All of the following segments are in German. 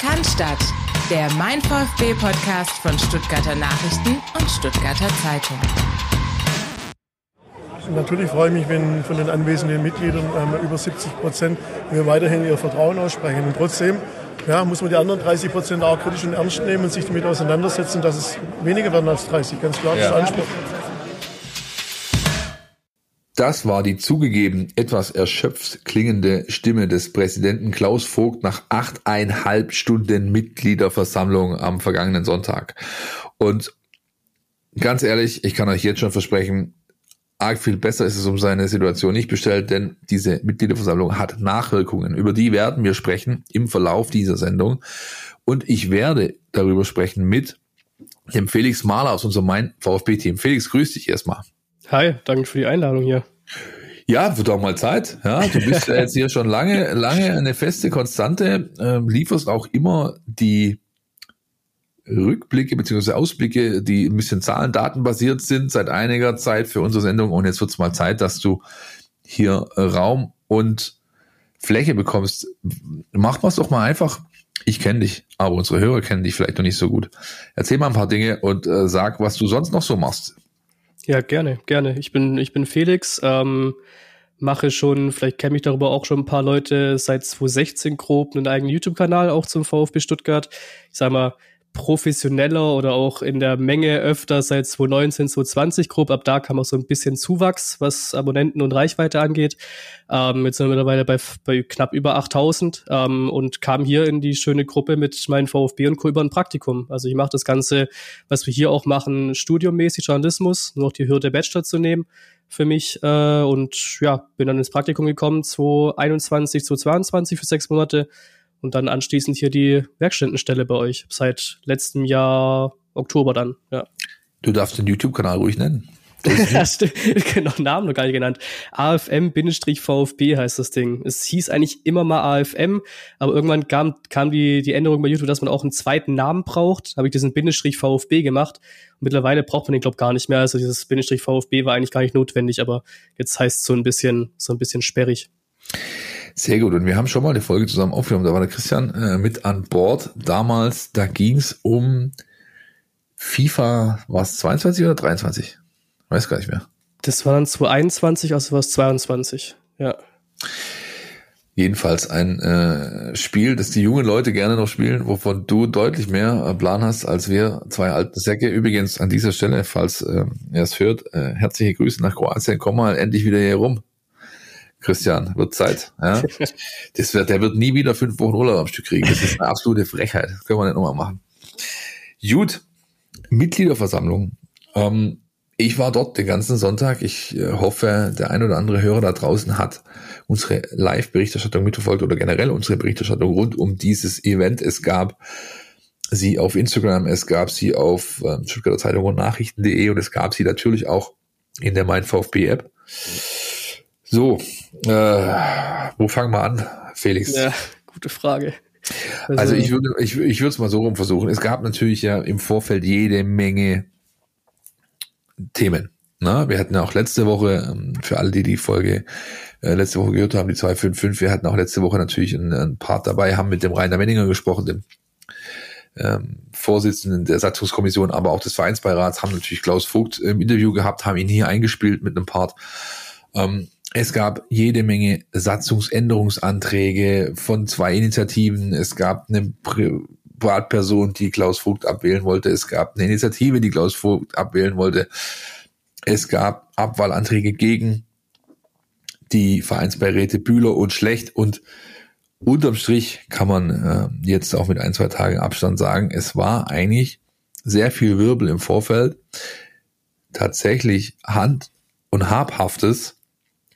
Cannstatt, der Mein VfB Podcast von Stuttgarter Nachrichten und Stuttgarter Zeitung. Natürlich freue ich mich, wenn von den anwesenden Mitgliedern ähm, über 70 Prozent mir weiterhin ihr Vertrauen aussprechen. Und trotzdem ja, muss man die anderen 30 Prozent auch kritisch und ernst nehmen und sich damit auseinandersetzen, dass es weniger werden als 30. Ganz klar, das ist Anspruch. Das war die zugegeben etwas erschöpft klingende Stimme des Präsidenten Klaus Vogt nach achteinhalb Stunden Mitgliederversammlung am vergangenen Sonntag. Und ganz ehrlich, ich kann euch jetzt schon versprechen, arg viel besser ist es um seine Situation nicht bestellt, denn diese Mitgliederversammlung hat Nachwirkungen. Über die werden wir sprechen im Verlauf dieser Sendung. Und ich werde darüber sprechen mit dem Felix Mahler aus unserem Main VfB-Team. Felix, grüß dich erstmal. Hi, danke für die Einladung hier. Ja, wird auch mal Zeit. Ja, du bist ja jetzt hier schon lange, lange eine feste Konstante, äh, lieferst auch immer die Rückblicke bzw. Ausblicke, die ein bisschen Zahlen, Daten basiert sind, seit einiger Zeit für unsere Sendung. Und jetzt wird es mal Zeit, dass du hier Raum und Fläche bekommst. Mach es doch mal einfach. Ich kenne dich, aber unsere Hörer kennen dich vielleicht noch nicht so gut. Erzähl mal ein paar Dinge und äh, sag, was du sonst noch so machst. Ja, gerne, gerne. Ich bin, ich bin Felix, ähm, mache schon, vielleicht kenne ich darüber auch schon ein paar Leute seit 2016 grob einen eigenen YouTube-Kanal auch zum VfB Stuttgart. Ich sag mal, professioneller oder auch in der Menge öfter seit 2019, 2020 grob. Ab da kam auch so ein bisschen Zuwachs, was Abonnenten und Reichweite angeht. Ähm, jetzt sind wir mittlerweile bei, bei knapp über 8000 ähm, und kam hier in die schöne Gruppe mit meinen VfB und Co. über ein Praktikum. Also ich mache das Ganze, was wir hier auch machen, studiummäßig Journalismus, nur noch die Hürde Bachelor zu nehmen für mich äh, und ja, bin dann ins Praktikum gekommen, 2021, 2022 für sechs Monate und dann anschließend hier die Werkstättenstelle bei euch seit letztem Jahr Oktober dann, ja. Du darfst den YouTube-Kanal ruhig nennen. Hast genau, Namen noch gar nicht genannt. AFM-VfB heißt das Ding. Es hieß eigentlich immer mal AFM, aber irgendwann kam, kam die, die Änderung bei YouTube, dass man auch einen zweiten Namen braucht. Habe ich diesen Bindestrich VfB gemacht. Und mittlerweile braucht man den, glaube gar nicht mehr. Also dieses Bindestrich VfB war eigentlich gar nicht notwendig, aber jetzt heißt es so ein bisschen, so ein bisschen sperrig. Sehr gut. Und wir haben schon mal eine Folge zusammen aufgenommen. Da war der Christian äh, mit an Bord. Damals, da ging es um FIFA, war es 22 oder 23? Weiß gar nicht mehr. Das war dann 2021, also war es 22. Ja. Jedenfalls ein äh, Spiel, das die jungen Leute gerne noch spielen, wovon du deutlich mehr äh, Plan hast als wir zwei alten Säcke. Übrigens an dieser Stelle, falls äh, er es hört, äh, herzliche Grüße nach Kroatien. Komm mal endlich wieder hier rum. Christian, wird Zeit. Ja? Das wird, der wird nie wieder fünf Wochen Urlaub am Stück kriegen. Das ist eine absolute Frechheit. Das können wir nicht nochmal machen. Gut, Mitgliederversammlung. Ähm, ich war dort den ganzen Sonntag. Ich äh, hoffe, der ein oder andere Hörer da draußen hat unsere Live-Berichterstattung mitverfolgt oder generell unsere Berichterstattung rund um dieses Event. Es gab sie auf Instagram, es gab sie auf äh, Stuttgarter Zeitung und Nachrichten.de und es gab sie natürlich auch in der Mein VfB App. So, äh, wo fangen wir an, Felix? Ja, gute Frage. Also, also ich würde ich, ich würde es mal so rum versuchen. Es gab natürlich ja im Vorfeld jede Menge Themen. Na, wir hatten ja auch letzte Woche, ähm, für alle, die die Folge äh, letzte Woche gehört haben, die 255, wir hatten auch letzte Woche natürlich einen, einen Part dabei, haben mit dem Rainer Menninger gesprochen, dem ähm, Vorsitzenden der Satzungskommission, aber auch des Vereinsbeirats, haben natürlich Klaus Vogt im Interview gehabt, haben ihn hier eingespielt mit einem Part. Ähm, es gab jede Menge Satzungsänderungsanträge von zwei Initiativen. Es gab eine Privatperson, die Klaus Vogt abwählen wollte. Es gab eine Initiative, die Klaus Vogt abwählen wollte. Es gab Abwahlanträge gegen die Vereinsbeiräte Bühler und Schlecht und unterm Strich kann man äh, jetzt auch mit ein, zwei Tagen Abstand sagen, es war eigentlich sehr viel Wirbel im Vorfeld. Tatsächlich Hand- und Habhaftes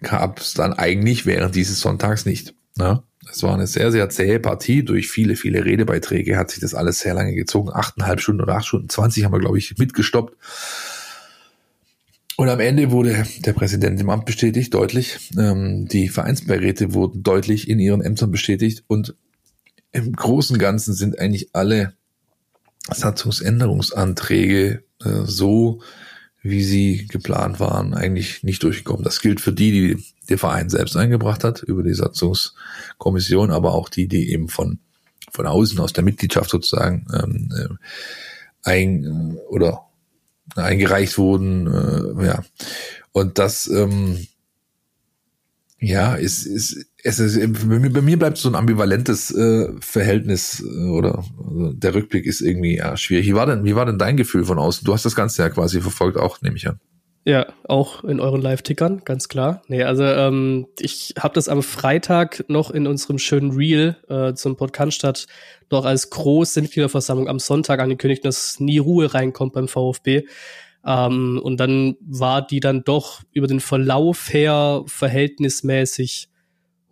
gab es dann eigentlich während dieses Sonntags nicht. Ne? Es war eine sehr, sehr zähe Partie. Durch viele, viele Redebeiträge hat sich das alles sehr lange gezogen. Achteinhalb Stunden oder acht Stunden zwanzig haben wir, glaube ich, mitgestoppt. Und am Ende wurde der Präsident im Amt bestätigt, deutlich. Ähm, die Vereinsbeiräte wurden deutlich in ihren Ämtern bestätigt. Und im Großen und Ganzen sind eigentlich alle Satzungsänderungsanträge äh, so wie sie geplant waren, eigentlich nicht durchgekommen. Das gilt für die, die der Verein selbst eingebracht hat, über die Satzungskommission, aber auch die, die eben von von außen, aus der Mitgliedschaft sozusagen ähm, äh, ein äh, oder eingereicht wurden. Äh, ja. Und das ähm, ja, ist, ist, es ist, bei mir, bei mir bleibt so ein ambivalentes äh, Verhältnis äh, oder also der Rückblick ist irgendwie ja, schwierig. Wie war denn, wie war denn dein Gefühl von außen? Du hast das Ganze ja quasi verfolgt auch, nehme ich an. Ja, auch in euren Live-Tickern, ganz klar. Nee, also ähm, ich habe das am Freitag noch in unserem schönen Reel äh, zum Podcast statt noch als große Mitgliederversammlung am Sonntag angekündigt, dass nie Ruhe reinkommt beim VfB. Ähm, und dann war die dann doch über den Verlauf her verhältnismäßig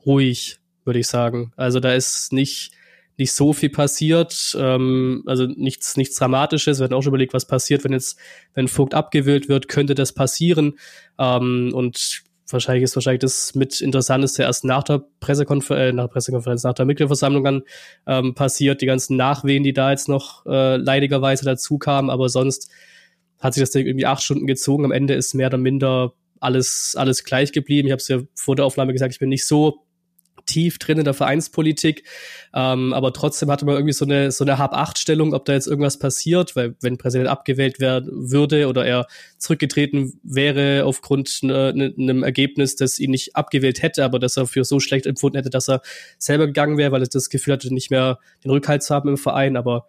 ruhig, würde ich sagen. Also da ist nicht nicht so viel passiert, ähm, also nichts, nichts Dramatisches. Wir hatten auch schon überlegt, was passiert, wenn jetzt, wenn Vogt abgewählt wird, könnte das passieren. Ähm, und wahrscheinlich ist wahrscheinlich das mit Interessanteste erst nach der Pressekonferenz, äh, nach der Pressekonferenz, nach der Mitgliederversammlung dann ähm, passiert, die ganzen Nachwehen, die da jetzt noch äh, leidigerweise dazu kamen, aber sonst hat sich das Ding irgendwie acht Stunden gezogen. Am Ende ist mehr oder minder alles, alles gleich geblieben. Ich habe es ja vor der Aufnahme gesagt, ich bin nicht so tief drin in der Vereinspolitik, ähm, aber trotzdem hatte man irgendwie so eine so eine Hab-Acht-Stellung, ob da jetzt irgendwas passiert, weil wenn Präsident abgewählt werden würde oder er zurückgetreten wäre aufgrund ne, ne, einem Ergebnis, das ihn nicht abgewählt hätte, aber dass er für so schlecht empfunden hätte, dass er selber gegangen wäre, weil er das Gefühl hatte, nicht mehr den Rückhalt zu haben im Verein, aber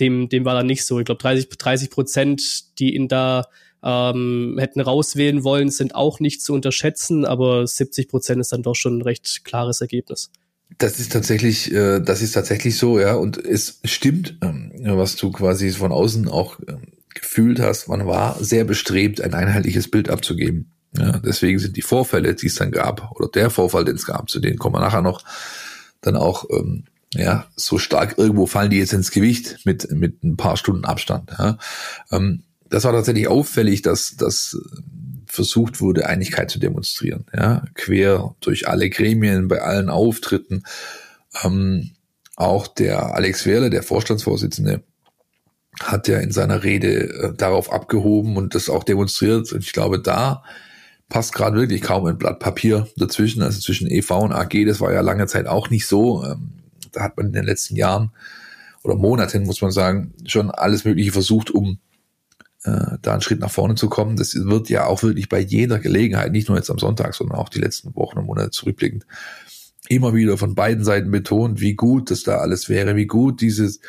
dem, dem war dann nicht so. Ich glaube, 30, 30 Prozent, die ihn da ähm, hätten rauswählen wollen, sind auch nicht zu unterschätzen, aber 70 Prozent ist dann doch schon ein recht klares Ergebnis. Das ist tatsächlich, äh, das ist tatsächlich so, ja. Und es stimmt, ähm, was du quasi von außen auch ähm, gefühlt hast. Man war sehr bestrebt, ein einheitliches Bild abzugeben. Ja, deswegen sind die Vorfälle, die es dann gab, oder der Vorfall, den es gab, zu denen kommen wir nachher noch, dann auch ähm, ja so stark irgendwo fallen die jetzt ins Gewicht mit mit ein paar Stunden Abstand. Ja. Ähm, das war tatsächlich auffällig, dass, dass versucht wurde, Einigkeit zu demonstrieren. Ja, quer durch alle Gremien, bei allen Auftritten. Ähm, auch der Alex Werle, der Vorstandsvorsitzende, hat ja in seiner Rede äh, darauf abgehoben und das auch demonstriert. Und ich glaube, da passt gerade wirklich kaum ein Blatt Papier dazwischen. Also zwischen EV und AG, das war ja lange Zeit auch nicht so. Ähm, da hat man in den letzten Jahren oder Monaten, muss man sagen, schon alles Mögliche versucht, um äh, da einen Schritt nach vorne zu kommen. Das wird ja auch wirklich bei jeder Gelegenheit, nicht nur jetzt am Sonntag, sondern auch die letzten Wochen und Monate zurückblickend, immer wieder von beiden Seiten betont, wie gut das da alles wäre, wie gut dieses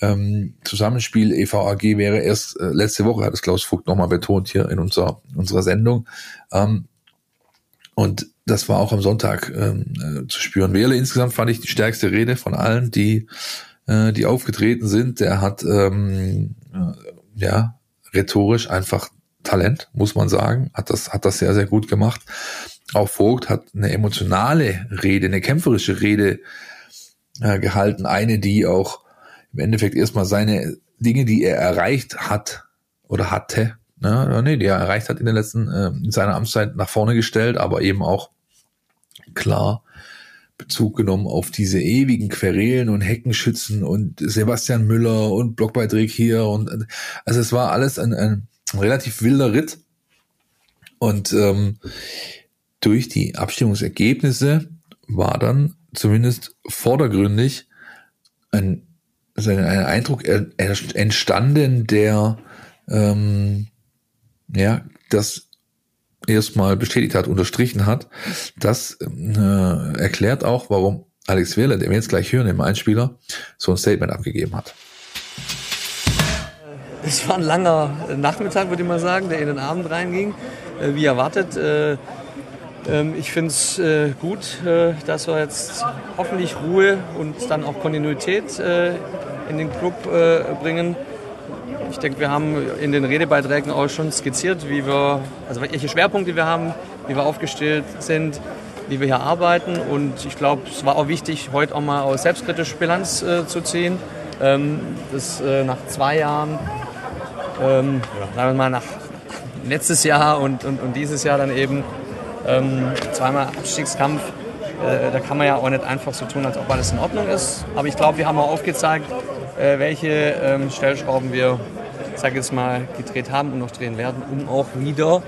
ähm, Zusammenspiel EVAG wäre. Erst äh, letzte Woche hat es Klaus Vogt nochmal betont hier in unserer, unserer Sendung. Ähm, und das war auch am Sonntag ähm, äh, zu spüren. Wähle insgesamt fand ich die stärkste Rede von allen, die, äh, die aufgetreten sind. Der hat ähm, äh, ja rhetorisch einfach Talent, muss man sagen, hat das, hat das sehr, sehr gut gemacht. Auch Vogt hat eine emotionale Rede, eine kämpferische Rede äh, gehalten, eine, die auch im Endeffekt erstmal seine Dinge, die er erreicht hat oder hatte, ne, nee, die er erreicht hat in den letzten, äh, in seiner Amtszeit nach vorne gestellt, aber eben auch klar Bezug genommen auf diese ewigen Querelen und Heckenschützen und Sebastian Müller und Blockbeiträge hier und also es war alles ein, ein relativ wilder Ritt. Und ähm, durch die Abstimmungsergebnisse war dann zumindest vordergründig ein, also ein Eindruck entstanden, der ähm, ja das erstmal bestätigt hat, unterstrichen hat. Das äh, erklärt auch, warum Alex Wähler, den wir jetzt gleich hören im Einspieler, so ein Statement abgegeben hat. Es war ein langer Nachmittag, würde ich mal sagen, der in den Abend reinging, äh, wie erwartet. Äh, ähm, ich finde es äh, gut, dass wir jetzt hoffentlich Ruhe und dann auch Kontinuität in den Club bringen. Ich denke, wir haben in den Redebeiträgen auch schon skizziert, wie wir, also welche Schwerpunkte wir haben, wie wir aufgestellt sind, wie wir hier arbeiten. Und ich glaube, es war auch wichtig, heute auch mal aus selbstkritisch Bilanz äh, zu ziehen. Ähm, das äh, nach zwei Jahren, ähm, sagen wir mal nach letztes Jahr und, und, und dieses Jahr dann eben ähm, zweimal Abstiegskampf. Äh, da kann man ja auch nicht einfach so tun, als ob alles in Ordnung ist. Aber ich glaube, wir haben auch aufgezeigt, äh, welche ähm, Stellschrauben wir sage jetzt mal, gedreht haben und noch drehen werden, um auch wieder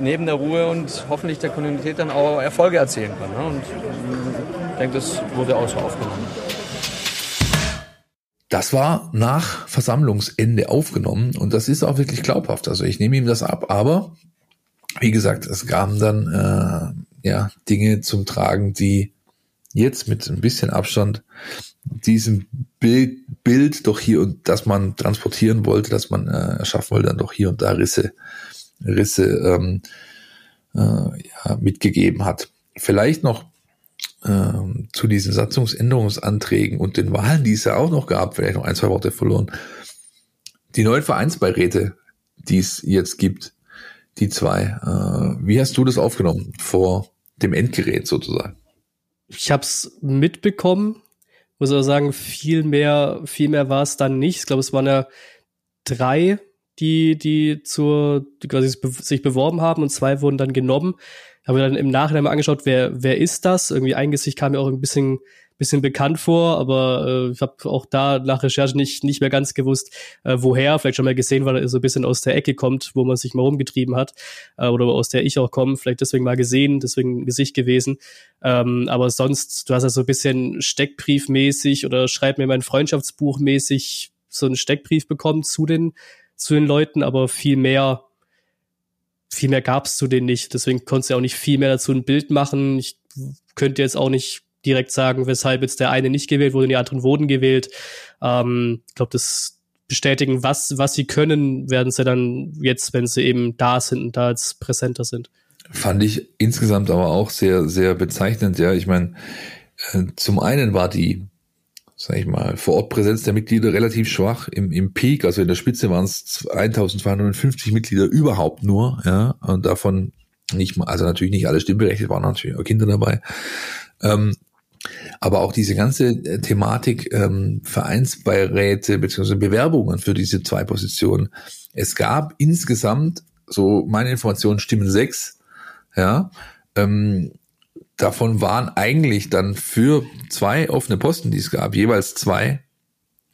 neben der Ruhe und hoffentlich der Kontinuität dann auch Erfolge erzielen können. Ne? Und ich denke, das wurde auch so aufgenommen. Das war nach Versammlungsende aufgenommen und das ist auch wirklich glaubhaft. Also ich nehme ihm das ab, aber wie gesagt, es kamen dann äh, ja Dinge zum Tragen, die jetzt mit ein bisschen Abstand diesem Bild, Bild doch hier und das man transportieren wollte, dass man äh, erschaffen wollte, dann doch hier und da Risse, Risse ähm, äh, ja, mitgegeben hat. Vielleicht noch ähm, zu diesen Satzungsänderungsanträgen und den Wahlen, die es ja auch noch gab, vielleicht noch ein, zwei Worte verloren. Die neuen Vereinsbeiräte, die es jetzt gibt, die zwei, äh, wie hast du das aufgenommen vor dem Endgerät sozusagen? Ich habe es mitbekommen, muss aber sagen, viel mehr, viel mehr war es dann nicht. Ich glaube, es waren ja drei, die, die zur, die quasi sich beworben haben und zwei wurden dann genommen habe dann im Nachhinein mal angeschaut, wer, wer ist das? Irgendwie ein Gesicht kam mir auch ein bisschen, bisschen bekannt vor, aber äh, ich habe auch da nach Recherche nicht, nicht mehr ganz gewusst, äh, woher. Vielleicht schon mal gesehen, weil er so ein bisschen aus der Ecke kommt, wo man sich mal rumgetrieben hat äh, oder aus der ich auch komme. Vielleicht deswegen mal gesehen, deswegen Gesicht gewesen. Ähm, aber sonst, du hast ja so ein bisschen Steckbriefmäßig oder schreib mir mein Freundschaftsbuch mäßig so einen Steckbrief bekommen zu den, zu den Leuten, aber viel mehr viel mehr gab es zu denen nicht. Deswegen konntest du auch nicht viel mehr dazu ein Bild machen. Ich könnte jetzt auch nicht direkt sagen, weshalb jetzt der eine nicht gewählt wurde und die anderen wurden gewählt. Ähm, ich glaube, das bestätigen, was, was sie können, werden sie dann jetzt, wenn sie eben da sind und da jetzt präsenter sind. Fand ich insgesamt aber auch sehr, sehr bezeichnend. Ja, ich meine, äh, zum einen war die sag ich mal, vor Ort Präsenz der Mitglieder relativ schwach. Im, im Peak, also in der Spitze waren es 1250 Mitglieder überhaupt nur, ja, und davon nicht mal, also natürlich nicht alle stimmberechtigt, waren natürlich auch Kinder dabei. Ähm, aber auch diese ganze äh, Thematik ähm, Vereinsbeiräte beziehungsweise Bewerbungen für diese zwei Positionen. Es gab insgesamt, so meine Informationen stimmen sechs, ja, ähm, davon waren eigentlich dann für zwei offene Posten, die es gab, jeweils zwei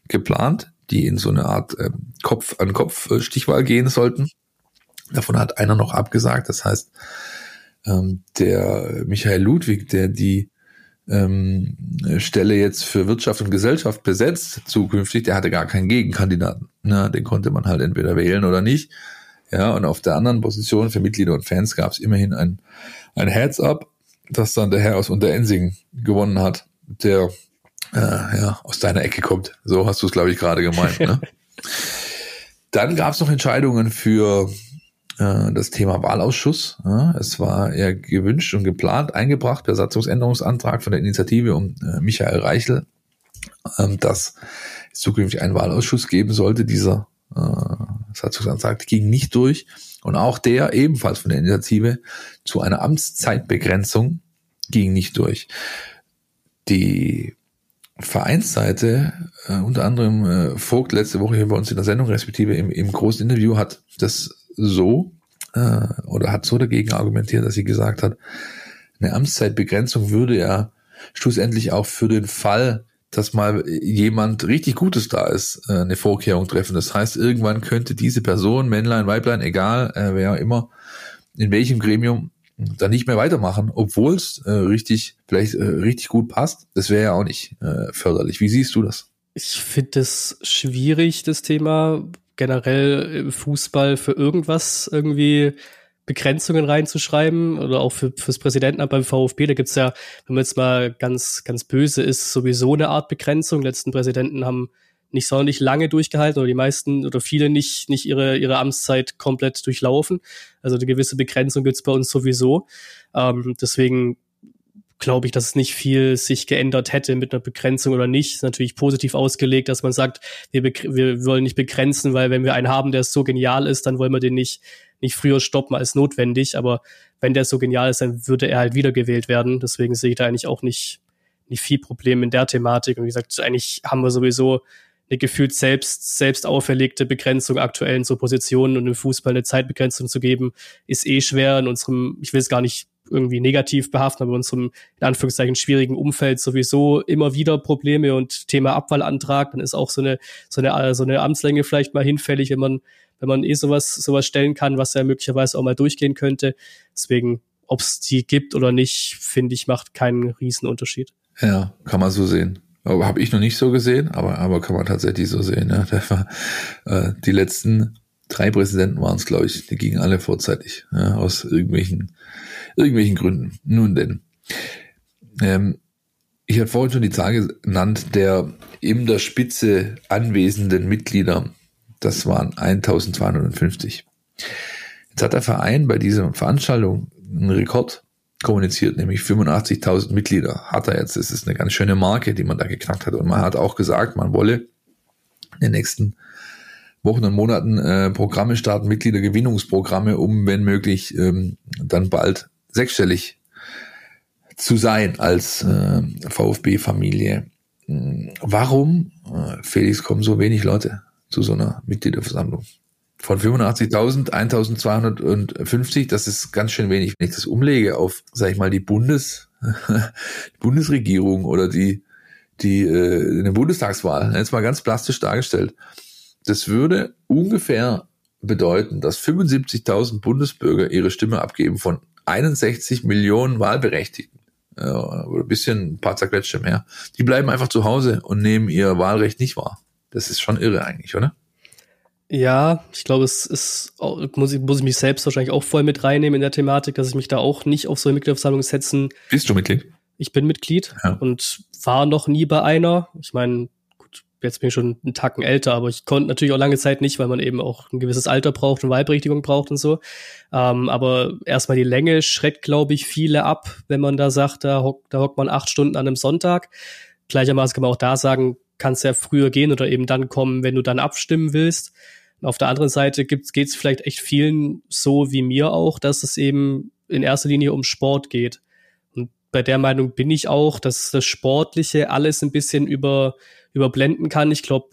geplant, die in so eine Art äh, Kopf an Kopf äh, Stichwahl gehen sollten. Davon hat einer noch abgesagt. Das heißt, ähm, der Michael Ludwig, der die ähm, Stelle jetzt für Wirtschaft und Gesellschaft besetzt zukünftig, der hatte gar keinen Gegenkandidaten. Na, den konnte man halt entweder wählen oder nicht. Ja, und auf der anderen Position für Mitglieder und Fans gab es immerhin ein, ein Heads-up dass dann der Herr aus Unterensing gewonnen hat, der äh, ja, aus deiner Ecke kommt. So hast du es, glaube ich, gerade gemeint. Ne? dann gab es noch Entscheidungen für äh, das Thema Wahlausschuss. Ja, es war ja gewünscht und geplant, eingebracht per Satzungsänderungsantrag von der Initiative um äh, Michael Reichel, ähm, dass es zukünftig einen Wahlausschuss geben sollte. Dieser äh, Satzungsantrag ging nicht durch. Und auch der, ebenfalls von der Initiative, zu einer Amtszeitbegrenzung ging nicht durch. Die Vereinsseite, äh, unter anderem äh, Vogt letzte Woche hier bei uns in der Sendung, respektive im, im großen Interview, hat das so äh, oder hat so dagegen argumentiert, dass sie gesagt hat, eine Amtszeitbegrenzung würde ja schlussendlich auch für den Fall dass mal jemand richtig Gutes da ist, äh, eine Vorkehrung treffen. Das heißt, irgendwann könnte diese Person, Männlein, Weiblein, egal, äh, wer immer, in welchem Gremium, dann nicht mehr weitermachen, obwohl es äh, richtig, vielleicht äh, richtig gut passt. Das wäre ja auch nicht äh, förderlich. Wie siehst du das? Ich finde es schwierig, das Thema generell im Fußball für irgendwas irgendwie Begrenzungen reinzuschreiben oder auch für, fürs Präsidentenamt beim VfB. Da gibt's ja, wenn man jetzt mal ganz, ganz böse ist, sowieso eine Art Begrenzung. Die letzten Präsidenten haben nicht sonderlich lange durchgehalten oder die meisten oder viele nicht, nicht ihre, ihre Amtszeit komplett durchlaufen. Also eine gewisse Begrenzung gibt's bei uns sowieso. Ähm, deswegen glaube ich, dass es nicht viel sich geändert hätte mit einer Begrenzung oder nicht. Ist natürlich positiv ausgelegt, dass man sagt, wir, wir wollen nicht begrenzen, weil wenn wir einen haben, der so genial ist, dann wollen wir den nicht nicht früher stoppen als notwendig, aber wenn der so genial ist, dann würde er halt wiedergewählt werden. Deswegen sehe ich da eigentlich auch nicht, nicht viel Problem in der Thematik. Und wie gesagt, eigentlich haben wir sowieso eine gefühlt selbst, selbst auferlegte Begrenzung aktuell in so Positionen und im Fußball eine Zeitbegrenzung zu geben, ist eh schwer in unserem, ich will es gar nicht irgendwie negativ behaften, aber in unserem, in Anführungszeichen, schwierigen Umfeld sowieso immer wieder Probleme und Thema Abwahlantrag, dann ist auch so eine, so eine, so eine Amtslänge vielleicht mal hinfällig, wenn man wenn man eh sowas, sowas stellen kann, was ja möglicherweise auch mal durchgehen könnte. Deswegen, ob es die gibt oder nicht, finde ich, macht keinen riesen Unterschied. Ja, kann man so sehen. Habe ich noch nicht so gesehen, aber, aber kann man tatsächlich so sehen. Ja. War, äh, die letzten drei Präsidenten waren es, glaube ich, die gingen alle vorzeitig, ja, aus irgendwelchen, irgendwelchen Gründen. Nun denn. Ähm, ich hatte vorhin schon die Zahl genannt, der in der Spitze anwesenden Mitglieder, das waren 1250. Jetzt hat der Verein bei dieser Veranstaltung einen Rekord kommuniziert, nämlich 85.000 Mitglieder hat er jetzt. Das ist eine ganz schöne Marke, die man da geknackt hat. Und man hat auch gesagt, man wolle in den nächsten Wochen und Monaten äh, Programme starten, Mitgliedergewinnungsprogramme, um, wenn möglich, ähm, dann bald sechsstellig zu sein als äh, VfB-Familie. Hm, warum, äh, Felix, kommen so wenig Leute zu so einer Mitgliederversammlung? Von 85.000, 1.250, das ist ganz schön wenig. Wenn ich das umlege auf, sag ich mal, die Bundes, Bundesregierung oder die, die äh, eine Bundestagswahl, jetzt mal ganz plastisch dargestellt, das würde ungefähr bedeuten, dass 75.000 Bundesbürger ihre Stimme abgeben von 61 Millionen Wahlberechtigten oder ein bisschen ein paar zerquetschte mehr, die bleiben einfach zu Hause und nehmen ihr Wahlrecht nicht wahr. Das ist schon irre eigentlich, oder? Ja, ich glaube, es ist, muss ich, muss ich mich selbst wahrscheinlich auch voll mit reinnehmen in der Thematik, dass ich mich da auch nicht auf so eine Mitgliederversammlung setzen. Bist du Mitglied? Ich bin Mitglied ja. und war noch nie bei einer. Ich meine, jetzt bin ich schon einen Tacken älter, aber ich konnte natürlich auch lange Zeit nicht, weil man eben auch ein gewisses Alter braucht und Wahlberechtigung braucht und so. Ähm, aber erstmal die Länge schreckt, glaube ich, viele ab, wenn man da sagt, da hockt, da hockt man acht Stunden an einem Sonntag. Gleichermaßen kann man auch da sagen, kannst ja früher gehen oder eben dann kommen, wenn du dann abstimmen willst. Und auf der anderen Seite geht es vielleicht echt vielen so wie mir auch, dass es eben in erster Linie um Sport geht. Und bei der Meinung bin ich auch, dass das Sportliche alles ein bisschen über überblenden kann. Ich glaube,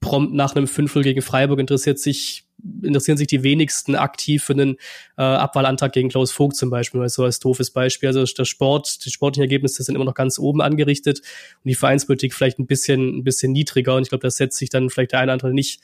prompt nach einem 5 gegen Freiburg interessiert sich, interessieren sich die wenigsten aktiv für einen äh, Abwahlantrag gegen Klaus Vogt zum Beispiel, weil so als doofes Beispiel. Also der Sport, die sportlichen Ergebnisse sind immer noch ganz oben angerichtet und die Vereinspolitik vielleicht ein bisschen, ein bisschen niedriger. Und ich glaube, das setzt sich dann vielleicht der eine oder andere nicht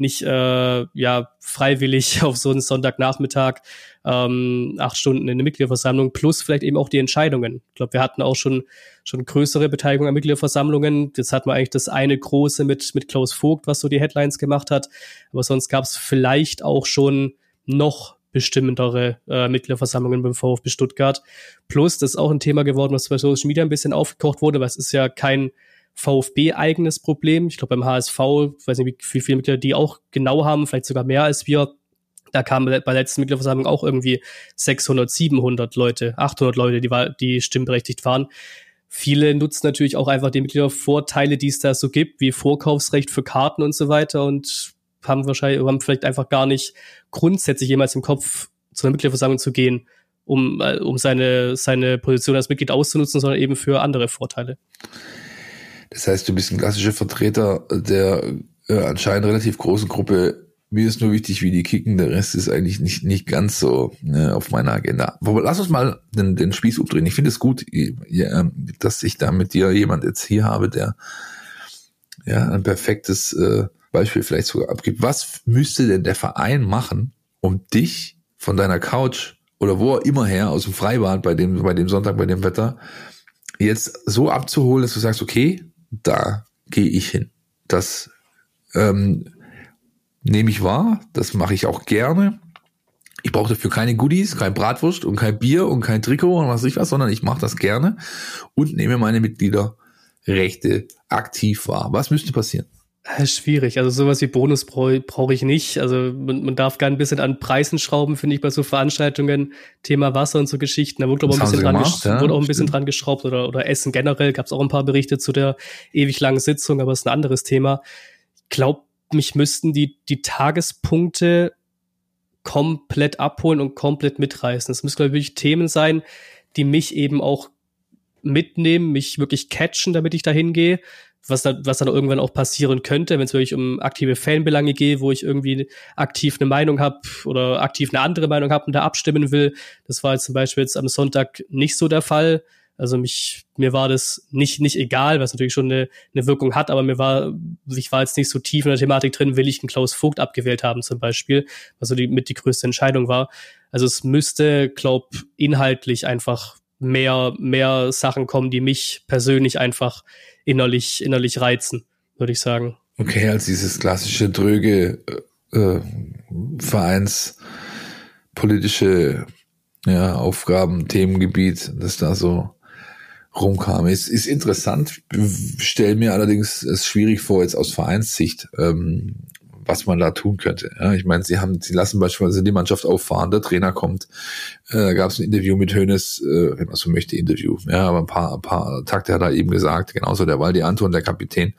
nicht äh, ja freiwillig auf so einen Sonntagnachmittag ähm, acht Stunden in eine Mitgliederversammlung plus vielleicht eben auch die Entscheidungen. Ich glaube, wir hatten auch schon schon größere Beteiligung an Mitgliederversammlungen. Jetzt hat man eigentlich das eine große mit mit Klaus Vogt, was so die Headlines gemacht hat, aber sonst gab es vielleicht auch schon noch bestimmendere äh, Mitgliederversammlungen beim VfB Stuttgart. Plus, das ist auch ein Thema geworden, was bei Social Media ein bisschen aufgekocht wurde, weil es ist ja kein VfB-eigenes Problem. Ich glaube, beim HSV, weiß nicht, wie viele Mitglieder die auch genau haben, vielleicht sogar mehr als wir. Da kamen bei der letzten Mitgliederversammlung auch irgendwie 600, 700 Leute, 800 Leute, die, die stimmberechtigt waren. Viele nutzen natürlich auch einfach die Mitgliedervorteile, die es da so gibt, wie Vorkaufsrecht für Karten und so weiter und haben wahrscheinlich, haben vielleicht einfach gar nicht grundsätzlich jemals im Kopf, zu einer Mitgliederversammlung zu gehen, um, äh, um seine, seine Position als Mitglied auszunutzen, sondern eben für andere Vorteile. Das heißt, du bist ein klassischer Vertreter der äh, anscheinend relativ großen Gruppe. Mir ist nur wichtig, wie die kicken. Der Rest ist eigentlich nicht, nicht ganz so ne, auf meiner Agenda. Aber lass uns mal den, den Spieß umdrehen. Ich finde es gut, dass ich da mit dir jemand jetzt hier habe, der ja ein perfektes äh, Beispiel vielleicht sogar abgibt. Was müsste denn der Verein machen, um dich von deiner Couch oder wo immer her aus dem Freibad bei dem, bei dem Sonntag, bei dem Wetter, jetzt so abzuholen, dass du sagst, okay, da gehe ich hin. Das ähm, nehme ich wahr, das mache ich auch gerne. Ich brauche dafür keine Goodies, kein Bratwurst und kein Bier und kein Trikot und was ich was, sondern ich mache das gerne und nehme meine Mitgliederrechte aktiv wahr. Was müsste passieren? Schwierig. Also sowas wie Bonus brauche brauch ich nicht. Also man, man darf gerne ein bisschen an Preisen schrauben, finde ich, bei so Veranstaltungen. Thema Wasser und so Geschichten. Da wurde auch ein bisschen, dran, gemacht, ja, wurde auch ein bisschen dran geschraubt oder, oder Essen generell. Gab es auch ein paar Berichte zu der ewig langen Sitzung, aber es ist ein anderes Thema. Ich glaube, mich müssten die, die Tagespunkte komplett abholen und komplett mitreißen. Es müssen, glaube ich, wirklich Themen sein, die mich eben auch mitnehmen, mich wirklich catchen, damit ich da hingehe was dann, was dann irgendwann auch passieren könnte, wenn es wirklich um aktive Fanbelange geht, wo ich irgendwie aktiv eine Meinung habe oder aktiv eine andere Meinung habe und da abstimmen will. Das war jetzt zum Beispiel jetzt am Sonntag nicht so der Fall. Also mich, mir war das nicht, nicht egal, was natürlich schon eine, eine Wirkung hat, aber mir war, ich war jetzt nicht so tief in der Thematik drin, will ich einen Klaus Vogt abgewählt haben zum Beispiel, was so die, mit die größte Entscheidung war. Also es müsste, glaub, inhaltlich einfach mehr, mehr Sachen kommen, die mich persönlich einfach innerlich, innerlich reizen, würde ich sagen. Okay, als dieses klassische dröge äh, vereinspolitische ja, Aufgaben, Themengebiet, das da so rumkam. Ist, ist interessant, stelle mir allerdings es schwierig vor, jetzt aus Vereinssicht, ähm, was man da tun könnte. Ja, ich meine, sie haben, sie lassen beispielsweise die Mannschaft auffahren, der Trainer kommt. Äh, da gab es ein Interview mit Hönes, äh, wenn man so möchte, Interview. Ja, aber ein paar, ein paar Takte hat er eben gesagt, genauso der Waldi Anton, der Kapitän.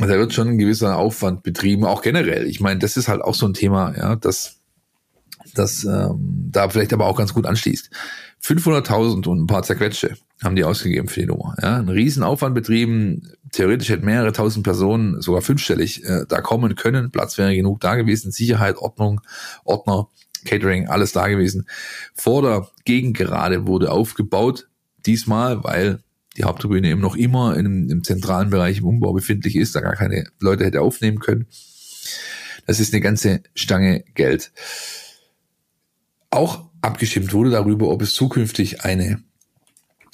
Also da wird schon ein gewisser Aufwand betrieben, auch generell. Ich meine, das ist halt auch so ein Thema, ja, das, das ähm, da vielleicht aber auch ganz gut anschließt. 500.000 und ein paar zerquetsche haben die ausgegeben für die Nummer. Ja, ein Riesenaufwand betrieben. Theoretisch hätten mehrere tausend Personen, sogar fünfstellig, äh, da kommen können. Platz wäre genug da gewesen. Sicherheit, Ordnung, Ordner, Catering, alles da gewesen. Vor der Gegengerade wurde aufgebaut. Diesmal, weil die Haupttribüne eben noch immer in, im zentralen Bereich im Umbau befindlich ist, da gar keine Leute hätte aufnehmen können. Das ist eine ganze Stange Geld. Auch abgestimmt wurde darüber, ob es zukünftig eine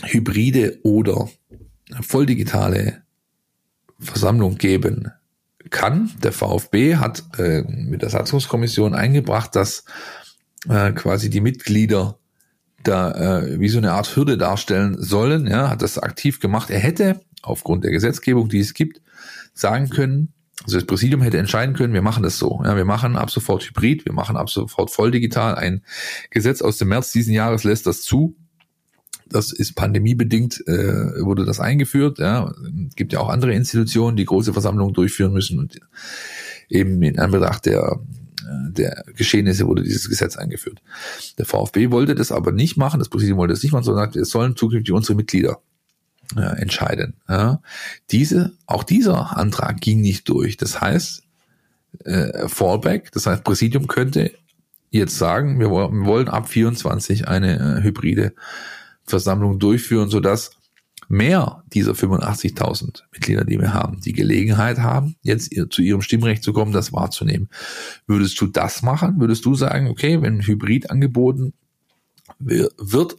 hybride oder volldigitale Versammlung geben kann. Der VfB hat äh, mit der Satzungskommission eingebracht, dass äh, quasi die Mitglieder da äh, wie so eine Art Hürde darstellen sollen. Ja, hat das aktiv gemacht. Er hätte aufgrund der Gesetzgebung, die es gibt, sagen können, also das Präsidium hätte entscheiden können, wir machen das so. Ja, wir machen ab sofort Hybrid, wir machen ab sofort voll digital. Ein Gesetz aus dem März diesen Jahres lässt das zu. Das ist pandemiebedingt, äh, wurde das eingeführt. Ja, gibt ja auch andere Institutionen, die große Versammlungen durchführen müssen und eben in Anbetracht der der Geschehnisse wurde dieses Gesetz eingeführt. Der VfB wollte das aber nicht machen, das Präsidium wollte das nicht machen, sondern sagt, es sollen zukünftig unsere Mitglieder äh, entscheiden. Ja. Diese, auch dieser Antrag ging nicht durch. Das heißt, äh, Fallback, das heißt, Präsidium könnte jetzt sagen, wir wollen ab 24 eine äh, hybride Versammlung durchführen, sodass mehr dieser 85.000 Mitglieder, die wir haben, die Gelegenheit haben, jetzt zu ihrem Stimmrecht zu kommen, das wahrzunehmen. Würdest du das machen? Würdest du sagen, okay, wenn Hybrid angeboten wird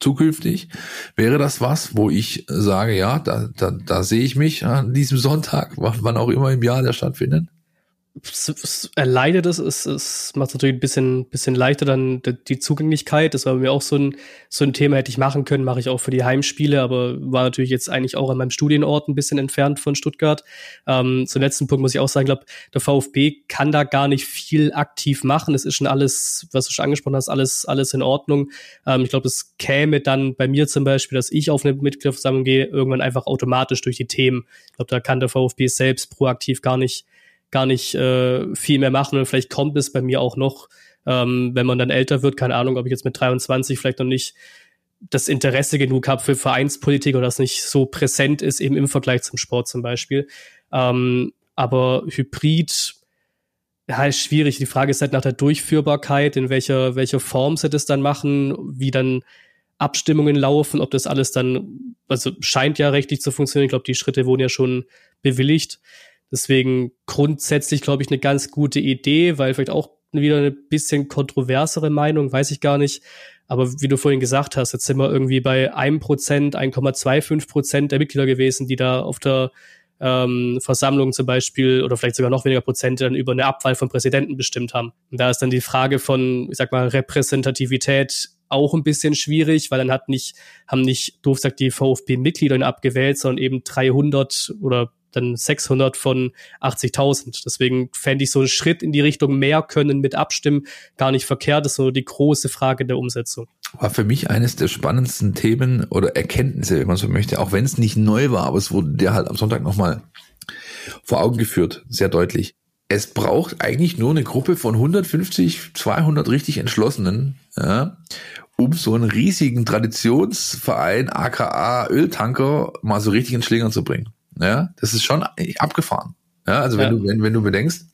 zukünftig, wäre das was, wo ich sage, ja, da, da, da sehe ich mich an diesem Sonntag, wann auch immer im Jahr der stattfindet? Erleidet es, es, es macht es natürlich ein bisschen, bisschen leichter dann die Zugänglichkeit. Das war bei mir auch so ein, so ein Thema, hätte ich machen können, mache ich auch für die Heimspiele, aber war natürlich jetzt eigentlich auch an meinem Studienort ein bisschen entfernt von Stuttgart. Ähm, zum letzten Punkt muss ich auch sagen, glaube der VfB kann da gar nicht viel aktiv machen. Es ist schon alles, was du schon angesprochen hast, alles, alles in Ordnung. Ähm, ich glaube, es käme dann bei mir zum Beispiel, dass ich auf eine Mitgliederversammlung gehe, irgendwann einfach automatisch durch die Themen. Ich glaube, da kann der VfB selbst proaktiv gar nicht gar nicht äh, viel mehr machen und vielleicht kommt es bei mir auch noch, ähm, wenn man dann älter wird, keine Ahnung, ob ich jetzt mit 23 vielleicht noch nicht das Interesse genug habe für Vereinspolitik oder das nicht so präsent ist, eben im Vergleich zum Sport zum Beispiel. Ähm, aber Hybrid, ja, ist schwierig. Die Frage ist halt nach der Durchführbarkeit, in welcher, welcher Form sie das dann machen, wie dann Abstimmungen laufen, ob das alles dann, also scheint ja rechtlich zu funktionieren. Ich glaube, die Schritte wurden ja schon bewilligt. Deswegen grundsätzlich, glaube ich, eine ganz gute Idee, weil vielleicht auch wieder eine bisschen kontroversere Meinung, weiß ich gar nicht. Aber wie du vorhin gesagt hast, jetzt sind wir irgendwie bei einem Prozent, 1,25 Prozent der Mitglieder gewesen, die da auf der ähm, Versammlung zum Beispiel oder vielleicht sogar noch weniger Prozent dann über eine Abwahl von Präsidenten bestimmt haben. Und da ist dann die Frage von, ich sag mal, Repräsentativität auch ein bisschen schwierig, weil dann hat nicht, haben nicht, doof sagt, die VfB-Mitglieder abgewählt, sondern eben 300 oder dann 600 von 80.000. Deswegen fände ich so einen Schritt in die Richtung mehr können mit Abstimmen gar nicht verkehrt. Das ist nur die große Frage der Umsetzung. War für mich eines der spannendsten Themen oder Erkenntnisse, wenn man so möchte, auch wenn es nicht neu war, aber es wurde dir halt am Sonntag nochmal vor Augen geführt, sehr deutlich. Es braucht eigentlich nur eine Gruppe von 150, 200 richtig Entschlossenen, ja, um so einen riesigen Traditionsverein, aka Öltanker, mal so richtig in Schlingern zu bringen. Ja, das ist schon abgefahren. Ja, also wenn ja. du, wenn, wenn du bedenkst,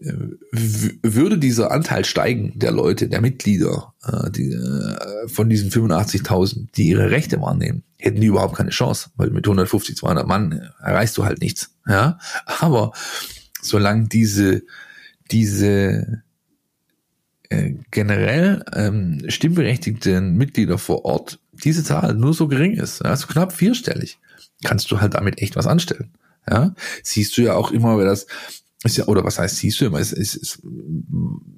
äh, würde dieser Anteil steigen der Leute, der Mitglieder, äh, die, äh, von diesen 85.000, die ihre Rechte wahrnehmen, hätten die überhaupt keine Chance, weil mit 150, 200 Mann erreichst du halt nichts. Ja, aber solange diese diese äh, generell ähm, stimmberechtigten Mitglieder vor Ort diese Zahl nur so gering ist, also knapp vierstellig, kannst du halt damit echt was anstellen. Ja, siehst du ja auch immer, wer das ist ja, oder was heißt, siehst du immer, ist, ist, ist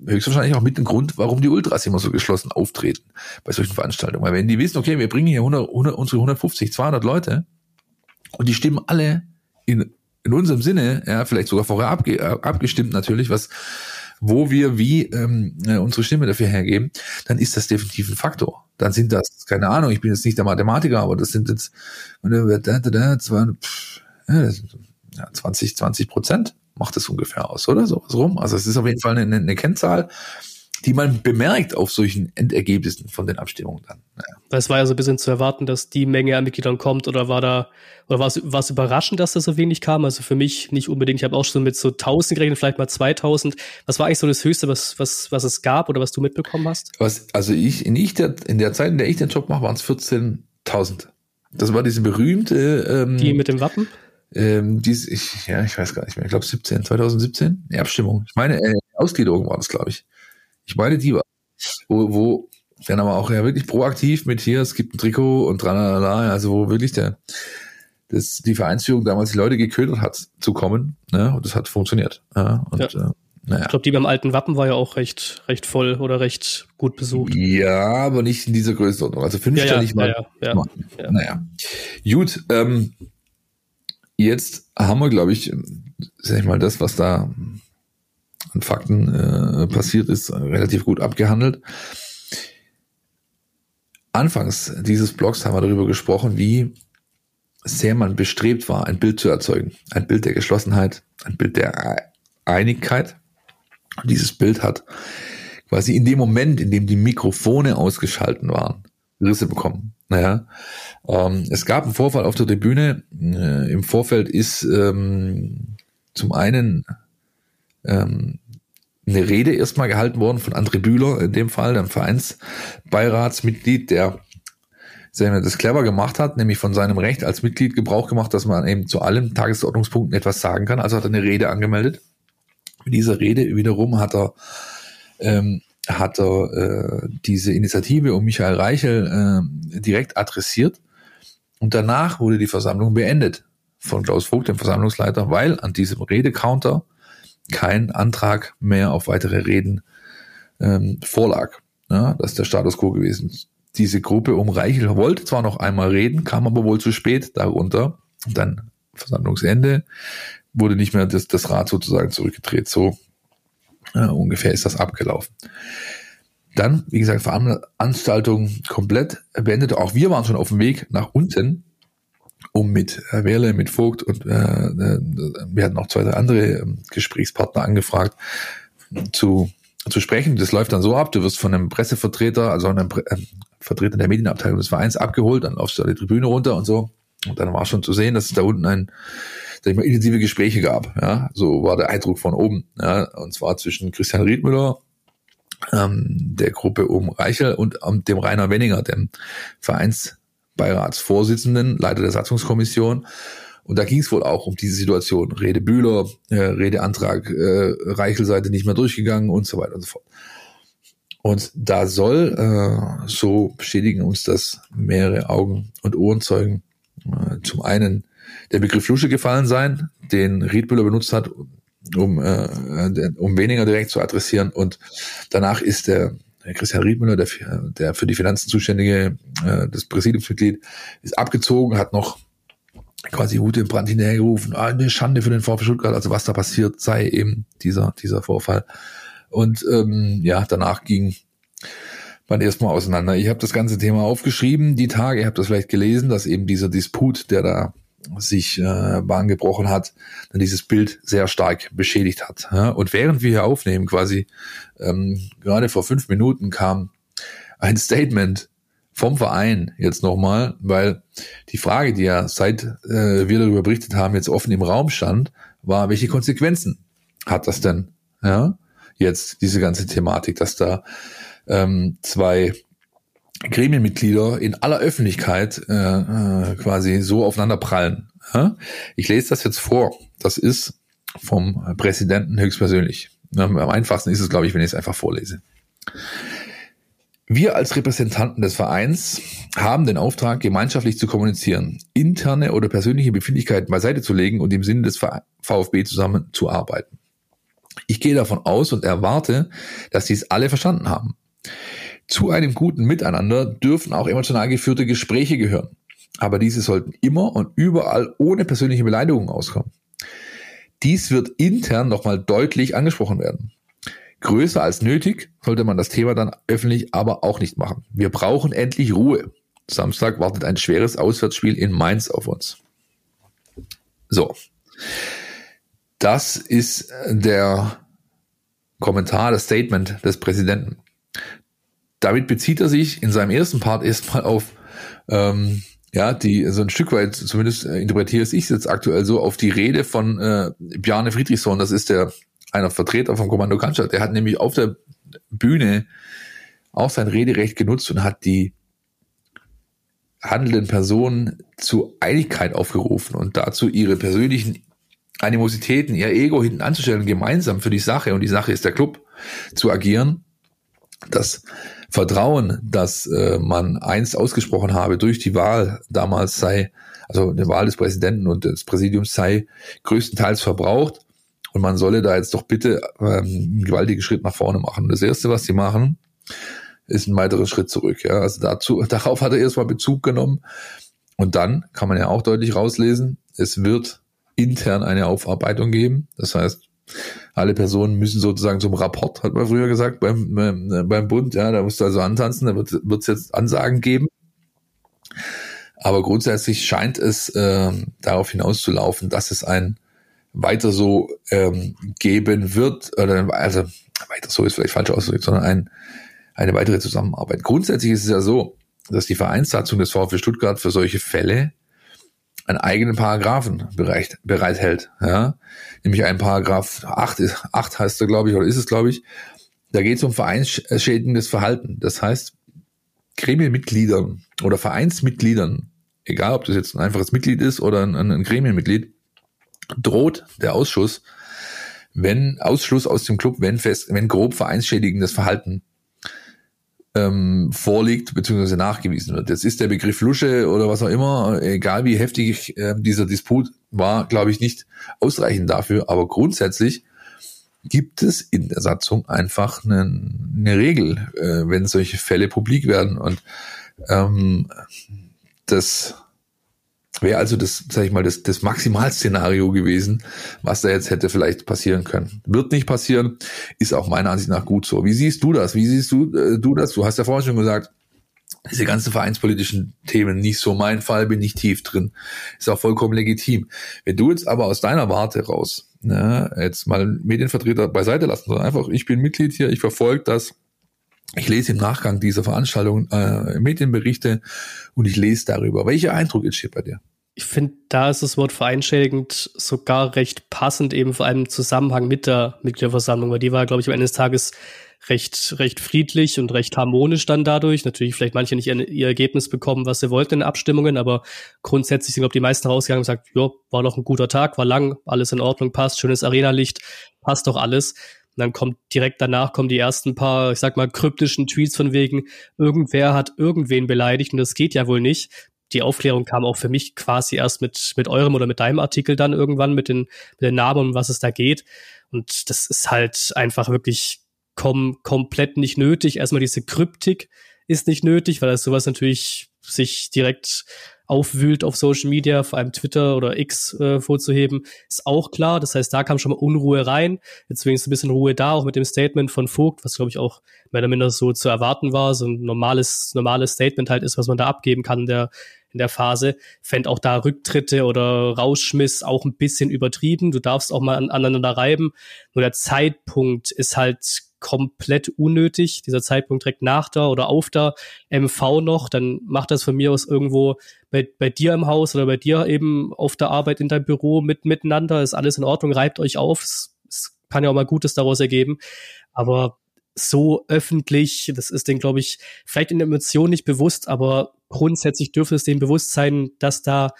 höchstwahrscheinlich auch mit dem Grund, warum die Ultras immer so geschlossen auftreten bei solchen Veranstaltungen. Weil wenn die wissen, okay, wir bringen hier 100, 100, unsere 150, 200 Leute und die stimmen alle in, in unserem Sinne, ja, vielleicht sogar vorher abge, abgestimmt natürlich, was, wo wir wie ähm, äh, unsere Stimme dafür hergeben, dann ist das definitiv ein Faktor. Dann sind das, keine Ahnung, ich bin jetzt nicht der Mathematiker, aber das sind jetzt ja, 20, 20 Prozent macht es ungefähr aus, oder? So was rum. Also es ist auf jeden Fall eine, eine Kennzahl, die man bemerkt auf solchen Endergebnissen von den Abstimmungen dann. Naja. Es war ja so ein bisschen zu erwarten, dass die Menge an Mitgliedern kommt oder war da, oder war es, war es überraschend, dass da so wenig kam? Also für mich nicht unbedingt. Ich habe auch schon mit so 1000 gerechnet, vielleicht mal 2000. Was war eigentlich so das Höchste, was, was, was es gab oder was du mitbekommen hast? Was, also ich, in, ich der, in der Zeit, in der ich den Job mache, waren es 14.000. Das war diese berühmte. Ähm, die mit dem Wappen? Ähm, dies, ich, ja, ich weiß gar nicht mehr. Ich glaube 17, 2017, die Abstimmung. Ich meine, äh, Ausgliederung war das, glaube ich. Ich meine, die war, wo, wo dann aber auch ja wirklich proaktiv mit hier, es gibt ein Trikot und tralala, also wo wirklich der, das, die Vereinsführung damals die Leute geködert hat, zu kommen, ne, und das hat funktioniert. Ja, und, ja. Äh, naja. Ich glaube, die beim alten Wappen war ja auch recht, recht voll oder recht gut besucht. Ja, aber nicht in dieser Größenordnung. Also fünfstellig ja, ja, ja, ja, ja, Naja. Gut, ähm, jetzt haben wir, glaube ich, sag ich mal, das, was da an Fakten äh, passiert ist, relativ gut abgehandelt. Anfangs dieses Blogs haben wir darüber gesprochen, wie sehr man bestrebt war, ein Bild zu erzeugen. Ein Bild der Geschlossenheit, ein Bild der Einigkeit. Und dieses Bild hat quasi in dem Moment, in dem die Mikrofone ausgeschalten waren, Risse bekommen. Naja, ähm, es gab einen Vorfall auf der Tribüne. Äh, Im Vorfeld ist ähm, zum einen ähm, eine Rede erstmal gehalten worden von André Bühler, in dem Fall, dem Vereinsbeiratsmitglied, der das clever gemacht hat, nämlich von seinem Recht als Mitglied Gebrauch gemacht, dass man eben zu allen Tagesordnungspunkten etwas sagen kann. Also hat er eine Rede angemeldet. Mit dieser Rede wiederum hat er ähm, hat er äh, diese Initiative um Michael Reichel äh, direkt adressiert und danach wurde die Versammlung beendet von Klaus Vogt, dem Versammlungsleiter, weil an diesem Redecounter kein Antrag mehr auf weitere Reden ähm, vorlag. Ja, das ist der Status quo gewesen. Diese Gruppe um Reichel wollte zwar noch einmal reden, kam aber wohl zu spät darunter. Und dann Versammlungsende wurde nicht mehr das, das Rad sozusagen zurückgedreht. So ja, ungefähr ist das abgelaufen. Dann, wie gesagt, Veranstaltung komplett beendet. Auch wir waren schon auf dem Weg nach unten, um mit Wehrle, mit Vogt und äh, äh, wir hatten noch zwei, drei andere ähm, Gesprächspartner angefragt, zu, zu sprechen. Das läuft dann so ab, du wirst von einem Pressevertreter, also einem äh, Vertreter der Medienabteilung des Vereins abgeholt, dann laufst du an die Tribüne runter und so. Und dann war schon zu sehen, dass es da unten ein sag ich mal, intensive Gespräche gab. Ja, so war der Eindruck von oben. Ja, und zwar zwischen Christian Riedmüller, ähm, der Gruppe um Reichel und ähm, dem Rainer Wenninger, dem Vereinsbeiratsvorsitzenden, Leiter der Satzungskommission. Und da ging es wohl auch um diese Situation. Rede Bühler, äh, Redeantrag äh, Reichel-Seite nicht mehr durchgegangen und so weiter und so fort. Und da soll, äh, so bestätigen uns das mehrere Augen- und Ohrenzeugen, äh, zum einen der Begriff Lusche gefallen sein, den Riedbüller benutzt hat, um, äh, um weniger direkt zu adressieren. Und danach ist der Christian Riedmüller, der, der für die Finanzen zuständige, äh, das Präsidiumsmitglied, ist abgezogen, hat noch quasi Hute im Brand hinterhergerufen, ah, eine Schande für den VfB Stuttgart, also was da passiert, sei eben dieser, dieser Vorfall. Und ähm, ja, danach ging man erstmal auseinander. Ich habe das ganze Thema aufgeschrieben, die Tage, ihr habt das vielleicht gelesen, dass eben dieser Disput, der da sich äh, Bahn gebrochen hat, dann dieses Bild sehr stark beschädigt hat. Ja? Und während wir hier aufnehmen, quasi ähm, gerade vor fünf Minuten kam ein Statement vom Verein jetzt nochmal, weil die Frage, die ja seit äh, wir darüber berichtet haben, jetzt offen im Raum stand, war, welche Konsequenzen hat das denn? Ja, jetzt diese ganze Thematik, dass da ähm, zwei Gremienmitglieder in aller Öffentlichkeit äh, äh, quasi so aufeinander prallen. Ja? Ich lese das jetzt vor. Das ist vom Präsidenten höchstpersönlich. Am einfachsten ist es, glaube ich, wenn ich es einfach vorlese. Wir als Repräsentanten des Vereins haben den Auftrag, gemeinschaftlich zu kommunizieren, interne oder persönliche Befindlichkeiten beiseite zu legen und im Sinne des VfB zusammenzuarbeiten. Ich gehe davon aus und erwarte, dass dies alle verstanden haben. Zu einem guten Miteinander dürfen auch emotional geführte Gespräche gehören. Aber diese sollten immer und überall ohne persönliche Beleidigungen auskommen. Dies wird intern nochmal deutlich angesprochen werden. Größer als nötig sollte man das Thema dann öffentlich aber auch nicht machen. Wir brauchen endlich Ruhe. Samstag wartet ein schweres Auswärtsspiel in Mainz auf uns. So. Das ist der Kommentar, das Statement des Präsidenten. Damit bezieht er sich in seinem ersten Part erstmal auf, ähm, ja, die so ein Stück weit, zumindest äh, interpretiere ich es jetzt aktuell so, auf die Rede von äh, Bjarne Friedrichsson, das ist der einer Vertreter vom Kommando Cannstatt, der hat nämlich auf der Bühne auch sein Rederecht genutzt und hat die handelnden Personen zu Einigkeit aufgerufen und dazu ihre persönlichen Animositäten, ihr Ego hinten anzustellen, gemeinsam für die Sache, und die Sache ist der Club, zu agieren. Das Vertrauen, das äh, man einst ausgesprochen habe durch die Wahl damals sei, also die Wahl des Präsidenten und des Präsidiums sei größtenteils verbraucht. Und man solle da jetzt doch bitte ähm, einen gewaltigen Schritt nach vorne machen. Das erste, was sie machen, ist ein weiterer Schritt zurück. Ja. Also dazu, darauf hat er erstmal Bezug genommen. Und dann kann man ja auch deutlich rauslesen, es wird intern eine Aufarbeitung geben. Das heißt, alle Personen müssen sozusagen zum Rapport, hat man früher gesagt, beim, beim, beim Bund, ja, da musst du also antanzen, da wird es jetzt Ansagen geben. Aber grundsätzlich scheint es äh, darauf hinauszulaufen, dass es ein weiter so ähm, geben wird, oder also weiter so ist vielleicht falsch ausgedrückt, sondern ein, eine weitere Zusammenarbeit. Grundsätzlich ist es ja so, dass die Vereinssatzung des VfB Stuttgart für solche Fälle einen eigenen Paragraphen bereit, bereithält, ja, nämlich ein Paragraph 8, 8 heißt er, glaube ich, oder ist es, glaube ich, da geht es um vereinsschädigendes Verhalten. Das heißt, Gremienmitgliedern oder Vereinsmitgliedern, egal ob das jetzt ein einfaches Mitglied ist oder ein, ein Gremienmitglied, droht der Ausschuss, wenn Ausschluss aus dem Club, wenn fest, wenn grob vereinsschädigendes Verhalten ähm, vorliegt bzw. nachgewiesen wird. Jetzt ist der Begriff Lusche oder was auch immer, egal wie heftig äh, dieser Disput war, glaube ich nicht ausreichend dafür. Aber grundsätzlich gibt es in der Satzung einfach eine, eine Regel, äh, wenn solche Fälle publik werden. Und ähm, das wäre also das, sag ich mal, das, das Maximalszenario gewesen, was da jetzt hätte vielleicht passieren können. Wird nicht passieren, ist auch meiner Ansicht nach gut so. Wie siehst du das? Wie siehst du, äh, du das? Du hast ja vorhin schon gesagt, diese ganzen vereinspolitischen Themen nicht so mein Fall, bin ich tief drin. Ist auch vollkommen legitim. Wenn du jetzt aber aus deiner Warte raus, ne, jetzt mal Medienvertreter beiseite lassen, sondern einfach, ich bin Mitglied hier, ich verfolge das, ich lese im Nachgang dieser Veranstaltung äh, Medienberichte und ich lese darüber. Welcher Eindruck entsteht bei dir? Ich finde, da ist das Wort vereinschädigend sogar recht passend, eben vor allem im Zusammenhang mit der Mitgliederversammlung, weil die war, glaube ich, am Ende des Tages recht, recht friedlich und recht harmonisch dann dadurch. Natürlich vielleicht manche nicht ihr, Ergebnis bekommen, was sie wollten in Abstimmungen, aber grundsätzlich sind, glaube ich, die meisten rausgegangen und gesagt, ja, war noch ein guter Tag, war lang, alles in Ordnung, passt, schönes Arena-Licht, passt doch alles. Und dann kommt direkt danach kommen die ersten paar, ich sag mal, kryptischen Tweets von wegen, irgendwer hat irgendwen beleidigt und das geht ja wohl nicht. Die Aufklärung kam auch für mich quasi erst mit, mit eurem oder mit deinem Artikel dann irgendwann mit den, mit den Namen, um was es da geht. Und das ist halt einfach wirklich kom komplett nicht nötig. Erstmal diese Kryptik ist nicht nötig, weil das sowas natürlich sich direkt aufwühlt auf Social Media, vor allem Twitter oder X äh, vorzuheben, ist auch klar. Das heißt, da kam schon mal Unruhe rein. Jetzt wenigstens ein bisschen Ruhe da, auch mit dem Statement von Vogt, was glaube ich auch mehr oder minder so zu erwarten war, so ein normales, normales Statement halt ist, was man da abgeben kann in der, in der Phase. Fände auch da Rücktritte oder Rauschmiss auch ein bisschen übertrieben. Du darfst auch mal an, aneinander reiben. Nur der Zeitpunkt ist halt komplett unnötig. Dieser Zeitpunkt direkt nach da oder auf der MV noch, dann macht das von mir aus irgendwo bei, bei dir im Haus oder bei dir eben auf der Arbeit in deinem Büro mit miteinander. Ist alles in Ordnung, reibt euch auf. Es, es kann ja auch mal Gutes daraus ergeben. Aber so öffentlich, das ist denen, glaube ich, vielleicht in der Emotion nicht bewusst, aber grundsätzlich dürfte es denen bewusst sein, dass da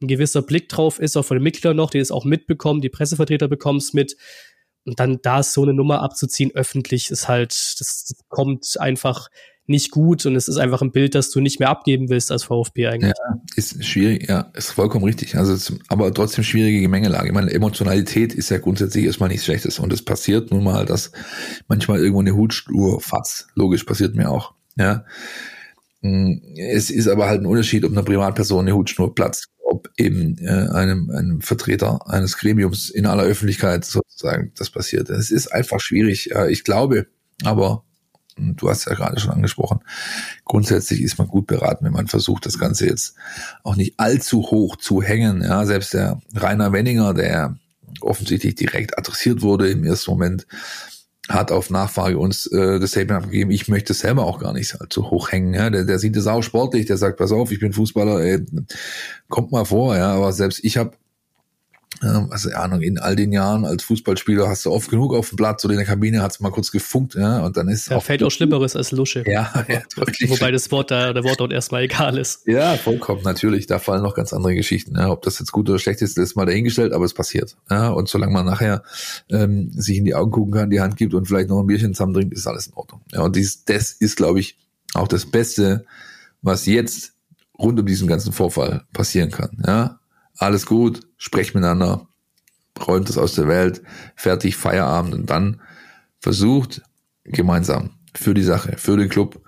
ein gewisser Blick drauf ist, auch von den Mitgliedern noch, die es auch mitbekommen, die Pressevertreter bekommen es mit und dann da so eine Nummer abzuziehen, öffentlich, ist halt, das, das kommt einfach nicht gut und es ist einfach ein Bild, das du nicht mehr abgeben willst als VfB eigentlich. Ja, ist schwierig, ja, ist vollkommen richtig. Also, aber trotzdem schwierige Gemengelage. Ich meine, Emotionalität ist ja grundsätzlich erstmal nichts Schlechtes und es passiert nun mal, dass manchmal irgendwo eine Hutschnur fatz. Logisch, passiert mir auch. Ja. Mm, es ist aber halt ein Unterschied, ob eine Privatperson eine Hutschnur platzt, ob eben äh, einem, einem Vertreter eines Gremiums in aller Öffentlichkeit sozusagen das passiert. Es ist einfach schwierig. Ja, ich glaube, aber du hast ja gerade schon angesprochen, grundsätzlich ist man gut beraten, wenn man versucht, das Ganze jetzt auch nicht allzu hoch zu hängen. Ja, selbst der Rainer Wenninger, der offensichtlich direkt adressiert wurde im ersten Moment, hat auf Nachfrage uns äh, das Statement abgegeben, ich möchte selber auch gar nicht allzu hoch hängen. Ja, der, der sieht es auch sportlich, der sagt, pass auf, ich bin Fußballer, ey, kommt mal vor, ja, aber selbst ich habe also Ahnung, in all den Jahren als Fußballspieler hast du oft genug auf dem Platz oder in der Kabine hat es mal kurz gefunkt, ja, und dann ist ja, auch fällt auch Schlimmeres als Lusche. Ja, ja. Wobei das Wort da, der Wortlaut erstmal egal ist. Ja, vollkommen, natürlich. Da fallen noch ganz andere Geschichten. Ja. Ob das jetzt gut oder schlecht ist, ist mal dahingestellt, aber es passiert. Ja. Und solange man nachher ähm, sich in die Augen gucken kann, die Hand gibt und vielleicht noch ein Bierchen zusammen trinkt, ist alles in Ordnung. Ja, und dies, das ist, glaube ich, auch das Beste, was jetzt rund um diesen ganzen Vorfall passieren kann. Ja, alles gut, sprecht miteinander, räumt es aus der Welt, fertig, Feierabend und dann versucht gemeinsam für die Sache, für den Club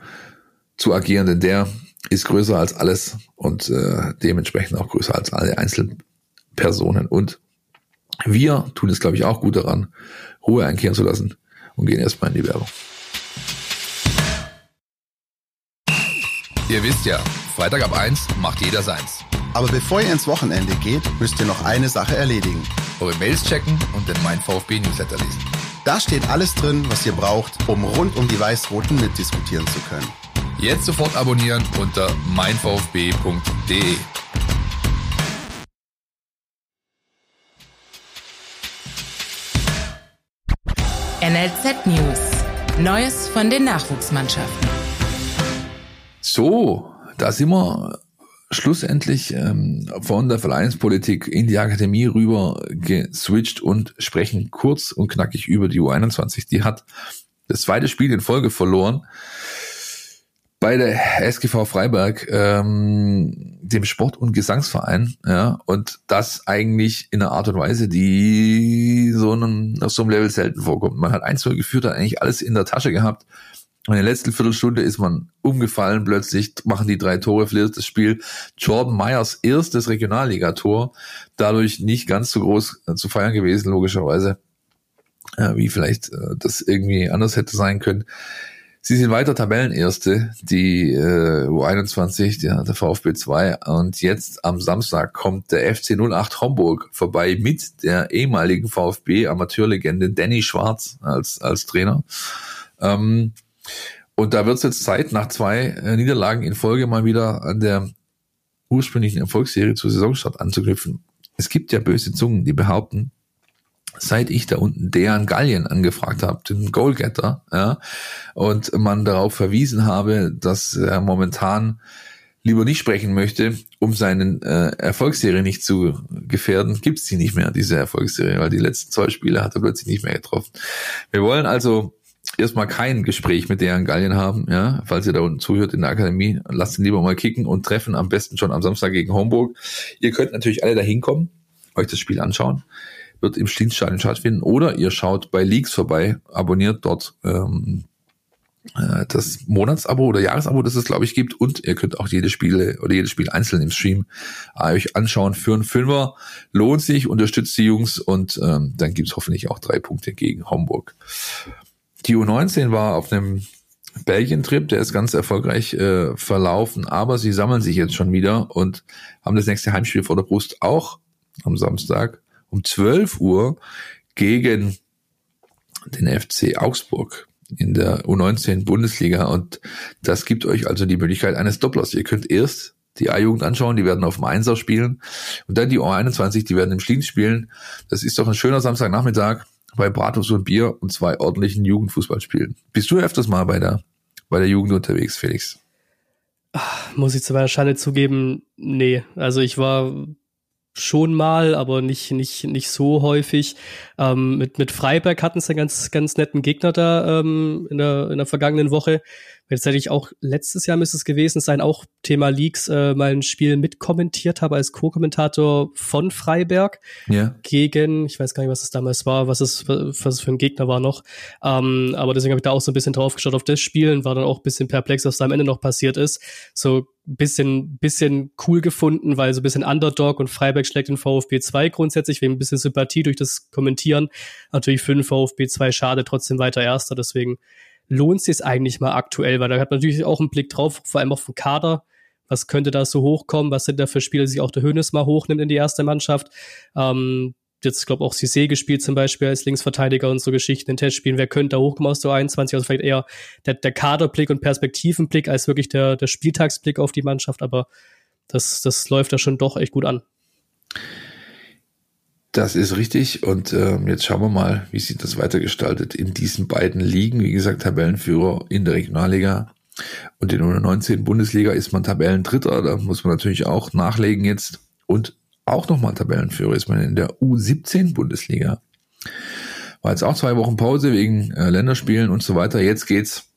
zu agieren, denn der ist größer als alles und äh, dementsprechend auch größer als alle Einzelpersonen. Und wir tun es, glaube ich, auch gut daran, Ruhe einkehren zu lassen und gehen erstmal in die Werbung. Ihr wisst ja, Freitag ab 1 macht jeder seins. Aber bevor ihr ins Wochenende geht, müsst ihr noch eine Sache erledigen. Eure Mails checken und den Mein VfB Newsletter lesen. Da steht alles drin, was ihr braucht, um rund um die Weiß-Roten mitdiskutieren zu können. Jetzt sofort abonnieren unter meinvfb.de. NLZ News. Neues von den Nachwuchsmannschaften. So, da sind wir schlussendlich ähm, von der Vereinspolitik in die Akademie rüber geswitcht und sprechen kurz und knackig über die U21. Die hat das zweite Spiel in Folge verloren bei der SGV Freiberg, ähm, dem Sport- und Gesangsverein, ja, und das eigentlich in einer Art und Weise, die so einem, auf so einem Level selten vorkommt. Man hat eins geführt, hat eigentlich alles in der Tasche gehabt in der letzten Viertelstunde ist man umgefallen, plötzlich machen die drei Tore, verliert das Spiel. Jordan Myers erstes Regionalligator, dadurch nicht ganz so groß äh, zu feiern gewesen, logischerweise, wie vielleicht äh, das irgendwie anders hätte sein können. Sie sind weiter Tabellenerste, die äh, U21, der, der VfB 2. Und jetzt am Samstag kommt der FC 08 Homburg vorbei mit der ehemaligen VfB-Amateurlegende Danny Schwarz als, als Trainer. Ähm, und da wird es jetzt Zeit, nach zwei äh, Niederlagen in Folge mal wieder an der ursprünglichen Erfolgsserie zur Saisonstart anzuknüpfen. Es gibt ja böse Zungen, die behaupten, seit ich da unten Dejan Gallien angefragt habe, den Goalgetter, ja, und man darauf verwiesen habe, dass er momentan lieber nicht sprechen möchte, um seinen äh, Erfolgsserie nicht zu gefährden, gibt's die nicht mehr, diese Erfolgsserie, weil die letzten zwei Spiele hat er plötzlich nicht mehr getroffen. Wir wollen also erstmal kein Gespräch mit deren Gallien haben, ja, falls ihr da unten zuhört in der Akademie, lasst ihn lieber mal kicken und treffen am besten schon am Samstag gegen Homburg. Ihr könnt natürlich alle da hinkommen, euch das Spiel anschauen, wird im Stienstadion stattfinden oder ihr schaut bei Leaks vorbei, abonniert dort ähm, äh, das Monatsabo oder Jahresabo, das es glaube ich gibt und ihr könnt auch jede Spiele oder jedes Spiel einzeln im Stream äh, euch anschauen für einen Fünfer. Lohnt sich, unterstützt die Jungs und ähm, dann gibt's hoffentlich auch drei Punkte gegen Homburg. Die U19 war auf einem Belgien-Trip, der ist ganz erfolgreich äh, verlaufen, aber sie sammeln sich jetzt schon wieder und haben das nächste Heimspiel vor der Brust auch am Samstag um 12 Uhr gegen den FC Augsburg in der U19 Bundesliga und das gibt euch also die Möglichkeit eines Dopplers. Ihr könnt erst die A-Jugend anschauen, die werden auf dem Einser spielen und dann die U21, die werden im Schlien spielen. Das ist doch ein schöner Samstagnachmittag bei Bratwurst und Bier und zwei ordentlichen Jugendfußballspielen. Bist du öfters mal bei der, bei der Jugend unterwegs, Felix? Ach, muss ich zu meiner Schande zugeben, nee. Also ich war schon mal, aber nicht, nicht, nicht so häufig. Ähm, mit, mit Freiberg hatten sie einen ganz, ganz netten Gegner da ähm, in, der, in der vergangenen Woche. Jetzt hätte ich auch letztes Jahr müsste es gewesen sein, auch Thema Leaks, äh, mal ein Spiel mitkommentiert habe als Co-Kommentator von Freiberg Ja. gegen, ich weiß gar nicht, was es damals war, was es, was es für ein Gegner war noch. Ähm, aber deswegen habe ich da auch so ein bisschen drauf geschaut auf das Spiel und war dann auch ein bisschen perplex, was da am Ende noch passiert ist. So ein bisschen, bisschen cool gefunden, weil so ein bisschen Underdog und Freiberg schlägt den VfB 2 grundsätzlich, wegen ein bisschen Sympathie durch das Kommentieren. Natürlich für den VfB 2 schade, trotzdem weiter Erster, deswegen lohnt sich eigentlich mal aktuell, weil da hat man natürlich auch einen Blick drauf, vor allem auf den Kader. Was könnte da so hochkommen? Was sind da für Spiele, die sich auch der Hönes mal hochnimmt in die erste Mannschaft? Ähm, jetzt, glaube auch Cissé gespielt zum Beispiel als Linksverteidiger und so Geschichten in Testspielen. Wer könnte da hochkommen aus der 21? Also vielleicht eher der, der Kaderblick und Perspektivenblick als wirklich der, der Spieltagsblick auf die Mannschaft. Aber das, das läuft da schon doch echt gut an. Das ist richtig. Und ähm, jetzt schauen wir mal, wie sich das weitergestaltet in diesen beiden Ligen. Wie gesagt, Tabellenführer in der Regionalliga und in der 19 Bundesliga ist man Tabellendritter. Da muss man natürlich auch nachlegen jetzt. Und auch nochmal Tabellenführer ist man in der U17 Bundesliga. War jetzt auch zwei Wochen Pause wegen äh, Länderspielen und so weiter. Jetzt geht's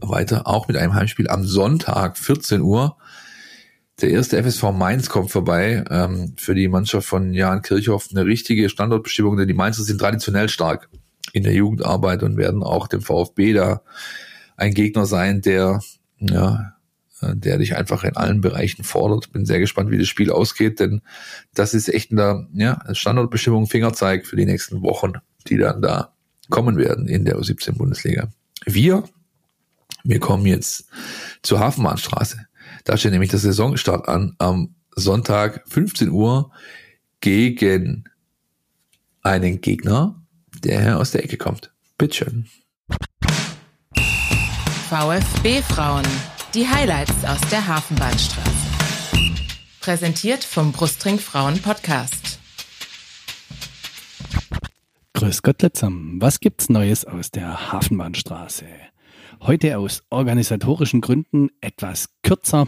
weiter, auch mit einem Heimspiel am Sonntag, 14 Uhr. Der erste FSV Mainz kommt vorbei. Ähm, für die Mannschaft von Jan Kirchhoff eine richtige Standortbestimmung, denn die Mainzer sind traditionell stark in der Jugendarbeit und werden auch dem VfB da ein Gegner sein, der, ja, äh, der dich einfach in allen Bereichen fordert. Bin sehr gespannt, wie das Spiel ausgeht, denn das ist echt eine ja, Standortbestimmung, Fingerzeig für die nächsten Wochen, die dann da kommen werden in der U17 Bundesliga. Wir, wir kommen jetzt zur Hafenbahnstraße. Da steht nämlich der Saisonstart an am Sonntag 15 Uhr gegen einen Gegner, der aus der Ecke kommt. Bitteschön. VfB Frauen. Die Highlights aus der Hafenbahnstraße. Präsentiert vom Brustring Frauen Podcast. Grüß Gott zusammen. Was gibt's Neues aus der Hafenbahnstraße? Heute aus organisatorischen Gründen etwas kürzer.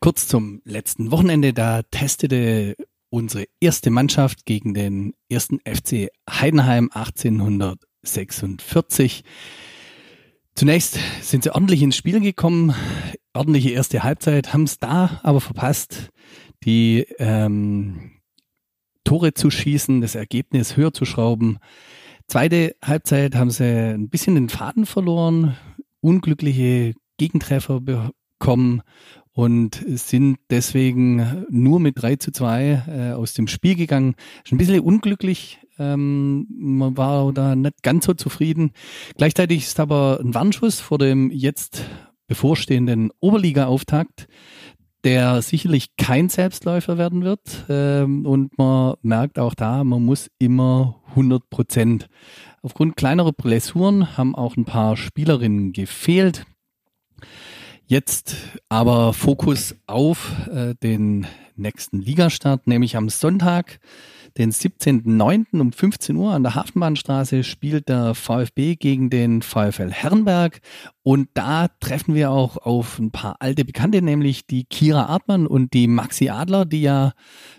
Kurz zum letzten Wochenende, da testete unsere erste Mannschaft gegen den ersten FC Heidenheim 1846. Zunächst sind sie ordentlich ins Spiel gekommen, ordentliche erste Halbzeit, haben es da aber verpasst, die ähm, Tore zu schießen, das Ergebnis höher zu schrauben. Zweite Halbzeit haben sie ein bisschen den Faden verloren, unglückliche Gegentreffer bekommen und sind deswegen nur mit 3 zu 2 äh, aus dem Spiel gegangen. Ist ein bisschen unglücklich. Ähm, man war da nicht ganz so zufrieden. Gleichzeitig ist aber ein Warnschuss vor dem jetzt bevorstehenden Oberliga-Auftakt, der sicherlich kein Selbstläufer werden wird. Ähm, und man merkt auch da, man muss immer 100 Prozent. Aufgrund kleinerer Blessuren haben auch ein paar Spielerinnen gefehlt. Jetzt aber Fokus auf äh, den nächsten Ligastart, nämlich am Sonntag, den 17.09. um 15 Uhr an der Hafenbahnstraße spielt der VfB gegen den VfL Herrenberg. Und da treffen wir auch auf ein paar alte Bekannte, nämlich die Kira Artmann und die Maxi Adler, die ja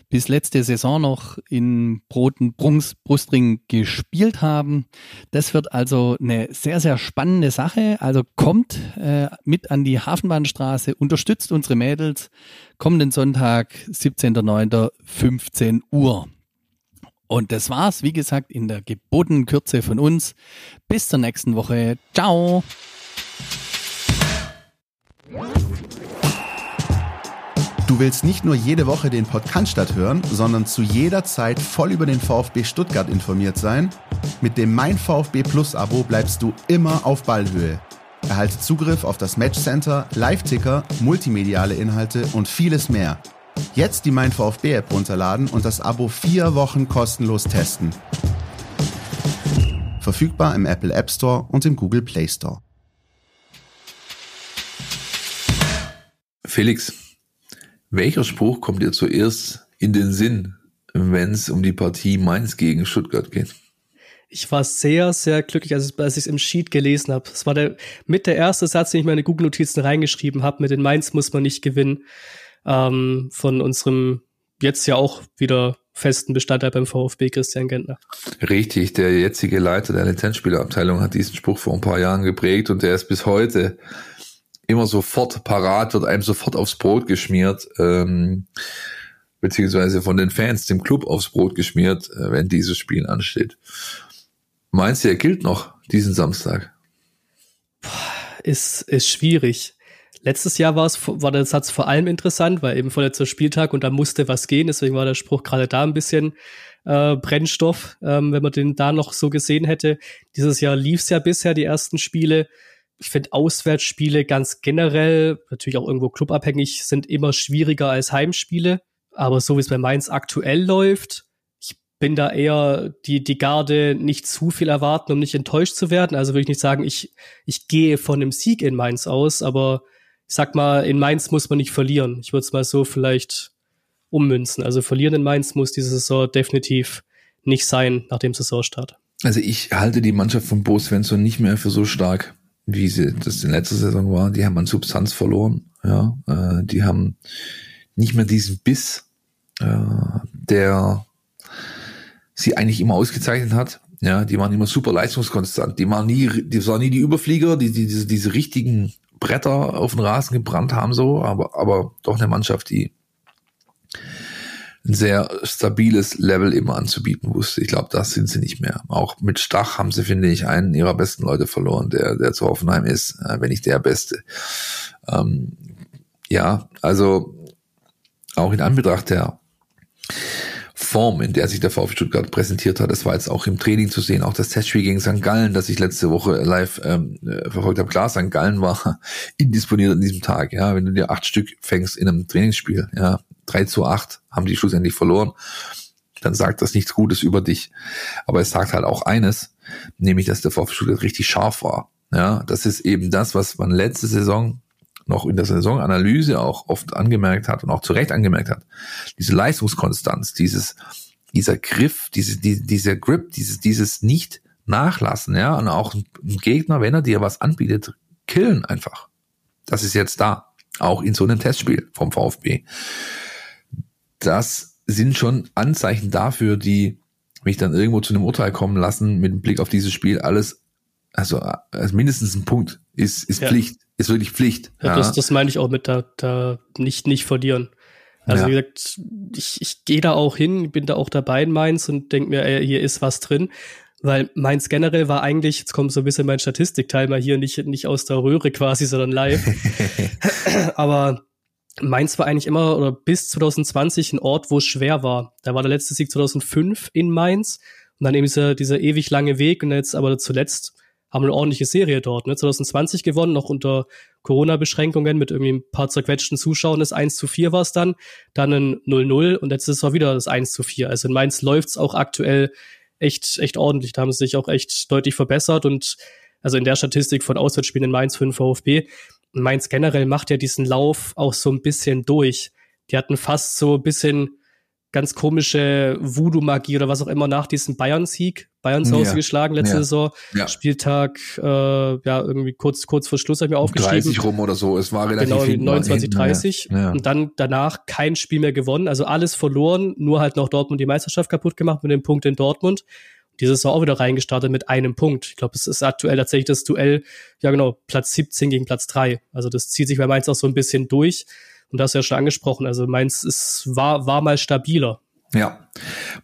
bis letzte Saison noch in Broten Brungs Brustring gespielt haben. Das wird also eine sehr, sehr spannende Sache. Also kommt äh, mit an die Hafenbahnstraße, unterstützt unsere Mädels. Kommenden Sonntag, 17.09., 15 Uhr. Und das war's, wie gesagt, in der gebotenen Kürze von uns. Bis zur nächsten Woche. Ciao. Du willst nicht nur jede Woche den Podcast hören, sondern zu jeder Zeit voll über den VfB Stuttgart informiert sein? Mit dem Mein VfB Plus Abo bleibst du immer auf Ballhöhe. Erhalte Zugriff auf das Matchcenter, Live-Ticker, multimediale Inhalte und vieles mehr. Jetzt die Mein VfB App runterladen und das Abo vier Wochen kostenlos testen. Verfügbar im Apple App Store und im Google Play Store. Felix, welcher Spruch kommt dir zuerst in den Sinn, wenn es um die Partie Mainz gegen Stuttgart geht? Ich war sehr, sehr glücklich, als ich es im Sheet gelesen habe. Es war der, mit der erste Satz, den ich meine Google-Notizen reingeschrieben habe, mit den Mainz muss man nicht gewinnen, ähm, von unserem jetzt ja auch wieder festen Bestandteil beim VfB Christian Gentner. Richtig, der jetzige Leiter der Lizenzspielerabteilung hat diesen Spruch vor ein paar Jahren geprägt und der ist bis heute immer sofort parat, wird einem sofort aufs Brot geschmiert, ähm, beziehungsweise von den Fans dem Club aufs Brot geschmiert, äh, wenn dieses Spiel ansteht. Meinst du, er gilt noch diesen Samstag? Ist, ist schwierig. Letztes Jahr war es, war der Satz vor allem interessant, weil eben vorletzter Spieltag und da musste was gehen. Deswegen war der Spruch gerade da ein bisschen äh, Brennstoff, ähm, wenn man den da noch so gesehen hätte. Dieses Jahr lief es ja bisher, die ersten Spiele. Ich finde Auswärtsspiele ganz generell, natürlich auch irgendwo clubabhängig, sind immer schwieriger als Heimspiele. Aber so wie es bei Mainz aktuell läuft, ich bin da eher die, die Garde nicht zu viel erwarten, um nicht enttäuscht zu werden. Also würde ich nicht sagen, ich, ich gehe von einem Sieg in Mainz aus, aber ich sag mal, in Mainz muss man nicht verlieren. Ich würde es mal so vielleicht ummünzen. Also verlieren in Mainz muss diese Saison definitiv nicht sein nach dem Saisonstart. Also ich halte die Mannschaft von Bo Svensson nicht mehr für so stark, wie sie das in letzter Saison war. Die haben an Substanz verloren. Ja, äh, die haben nicht mehr diesen Biss, äh, der sie eigentlich immer ausgezeichnet hat. Ja, die waren immer super leistungskonstant. Die waren nie, die waren nie die Überflieger, die, die diese, diese richtigen Bretter auf den Rasen gebrannt haben, so, aber, aber doch eine Mannschaft, die ein sehr stabiles Level immer anzubieten wusste. Ich glaube, das sind sie nicht mehr. Auch mit Stach haben sie, finde ich, einen ihrer besten Leute verloren, der, der zu Hoffenheim ist, äh, wenn nicht der Beste. Ähm, ja, also auch in Anbetracht der Form, in der sich der VfB Stuttgart präsentiert hat. Das war jetzt auch im Training zu sehen, auch das Testspiel gegen St. Gallen, das ich letzte Woche live ähm, äh, verfolgt habe. Klar, St. Gallen war indisponiert an diesem Tag. Ja, wenn du dir acht Stück fängst in einem Trainingsspiel, ja, drei zu acht haben die schlussendlich verloren, dann sagt das nichts Gutes über dich. Aber es sagt halt auch eines, nämlich, dass der VfB Stuttgart richtig scharf war. Ja, das ist eben das, was man letzte Saison noch in der Saisonanalyse auch oft angemerkt hat und auch zu Recht angemerkt hat. Diese Leistungskonstanz, dieses, dieser Griff, diese, die, dieser Grip, dieses, dieses nicht nachlassen, ja, und auch ein Gegner, wenn er dir was anbietet, killen einfach. Das ist jetzt da. Auch in so einem Testspiel vom VfB. Das sind schon Anzeichen dafür, die mich dann irgendwo zu einem Urteil kommen lassen mit Blick auf dieses Spiel. Alles, also, also mindestens ein Punkt ist, ist ja. Pflicht ist wirklich Pflicht. Ja, ja. Das, das meine ich auch mit da, da nicht, nicht verlieren. Also ja. wie gesagt, ich, ich gehe da auch hin, bin da auch dabei in Mainz und denke mir, ey, hier ist was drin. Weil Mainz generell war eigentlich, jetzt kommt so ein bisschen mein Statistikteil mal hier, nicht, nicht aus der Röhre quasi, sondern live. Aber Mainz war eigentlich immer oder bis 2020 ein Ort, wo es schwer war. Da war der letzte Sieg 2005 in Mainz und dann eben dieser, dieser ewig lange Weg und jetzt aber zuletzt haben eine ordentliche Serie dort. Ne? 2020 gewonnen, noch unter Corona-Beschränkungen mit irgendwie ein paar zerquetschten Zuschauern. Das 1 zu 4 war es dann, dann ein 0-0 und jetzt ist es auch wieder das 1 zu 4. Also in Mainz läuft's auch aktuell echt, echt ordentlich. Da haben sie sich auch echt deutlich verbessert und also in der Statistik von Auswärtsspielen in Mainz für den VfB. Mainz generell macht ja diesen Lauf auch so ein bisschen durch. Die hatten fast so ein bisschen ganz komische Voodoo-Magie oder was auch immer nach diesem Bayern-Sieg. Bayern zu Hause ja. geschlagen letzte ja. Saison. Ja. Spieltag, äh, ja, irgendwie kurz, kurz vor Schluss habe ich mir aufgeschrieben. 30 rum oder so. Es war relativ Genau, 29, 30. Ja. Und dann danach kein Spiel mehr gewonnen. Also alles verloren, nur halt noch Dortmund die Meisterschaft kaputt gemacht mit dem Punkt in Dortmund. Diese Saison auch wieder reingestartet mit einem Punkt. Ich glaube, es ist aktuell tatsächlich das Duell, ja genau, Platz 17 gegen Platz 3. Also das zieht sich bei Mainz auch so ein bisschen durch. Und das ja schon angesprochen. Also Mainz ist, war, war mal stabiler. Ja,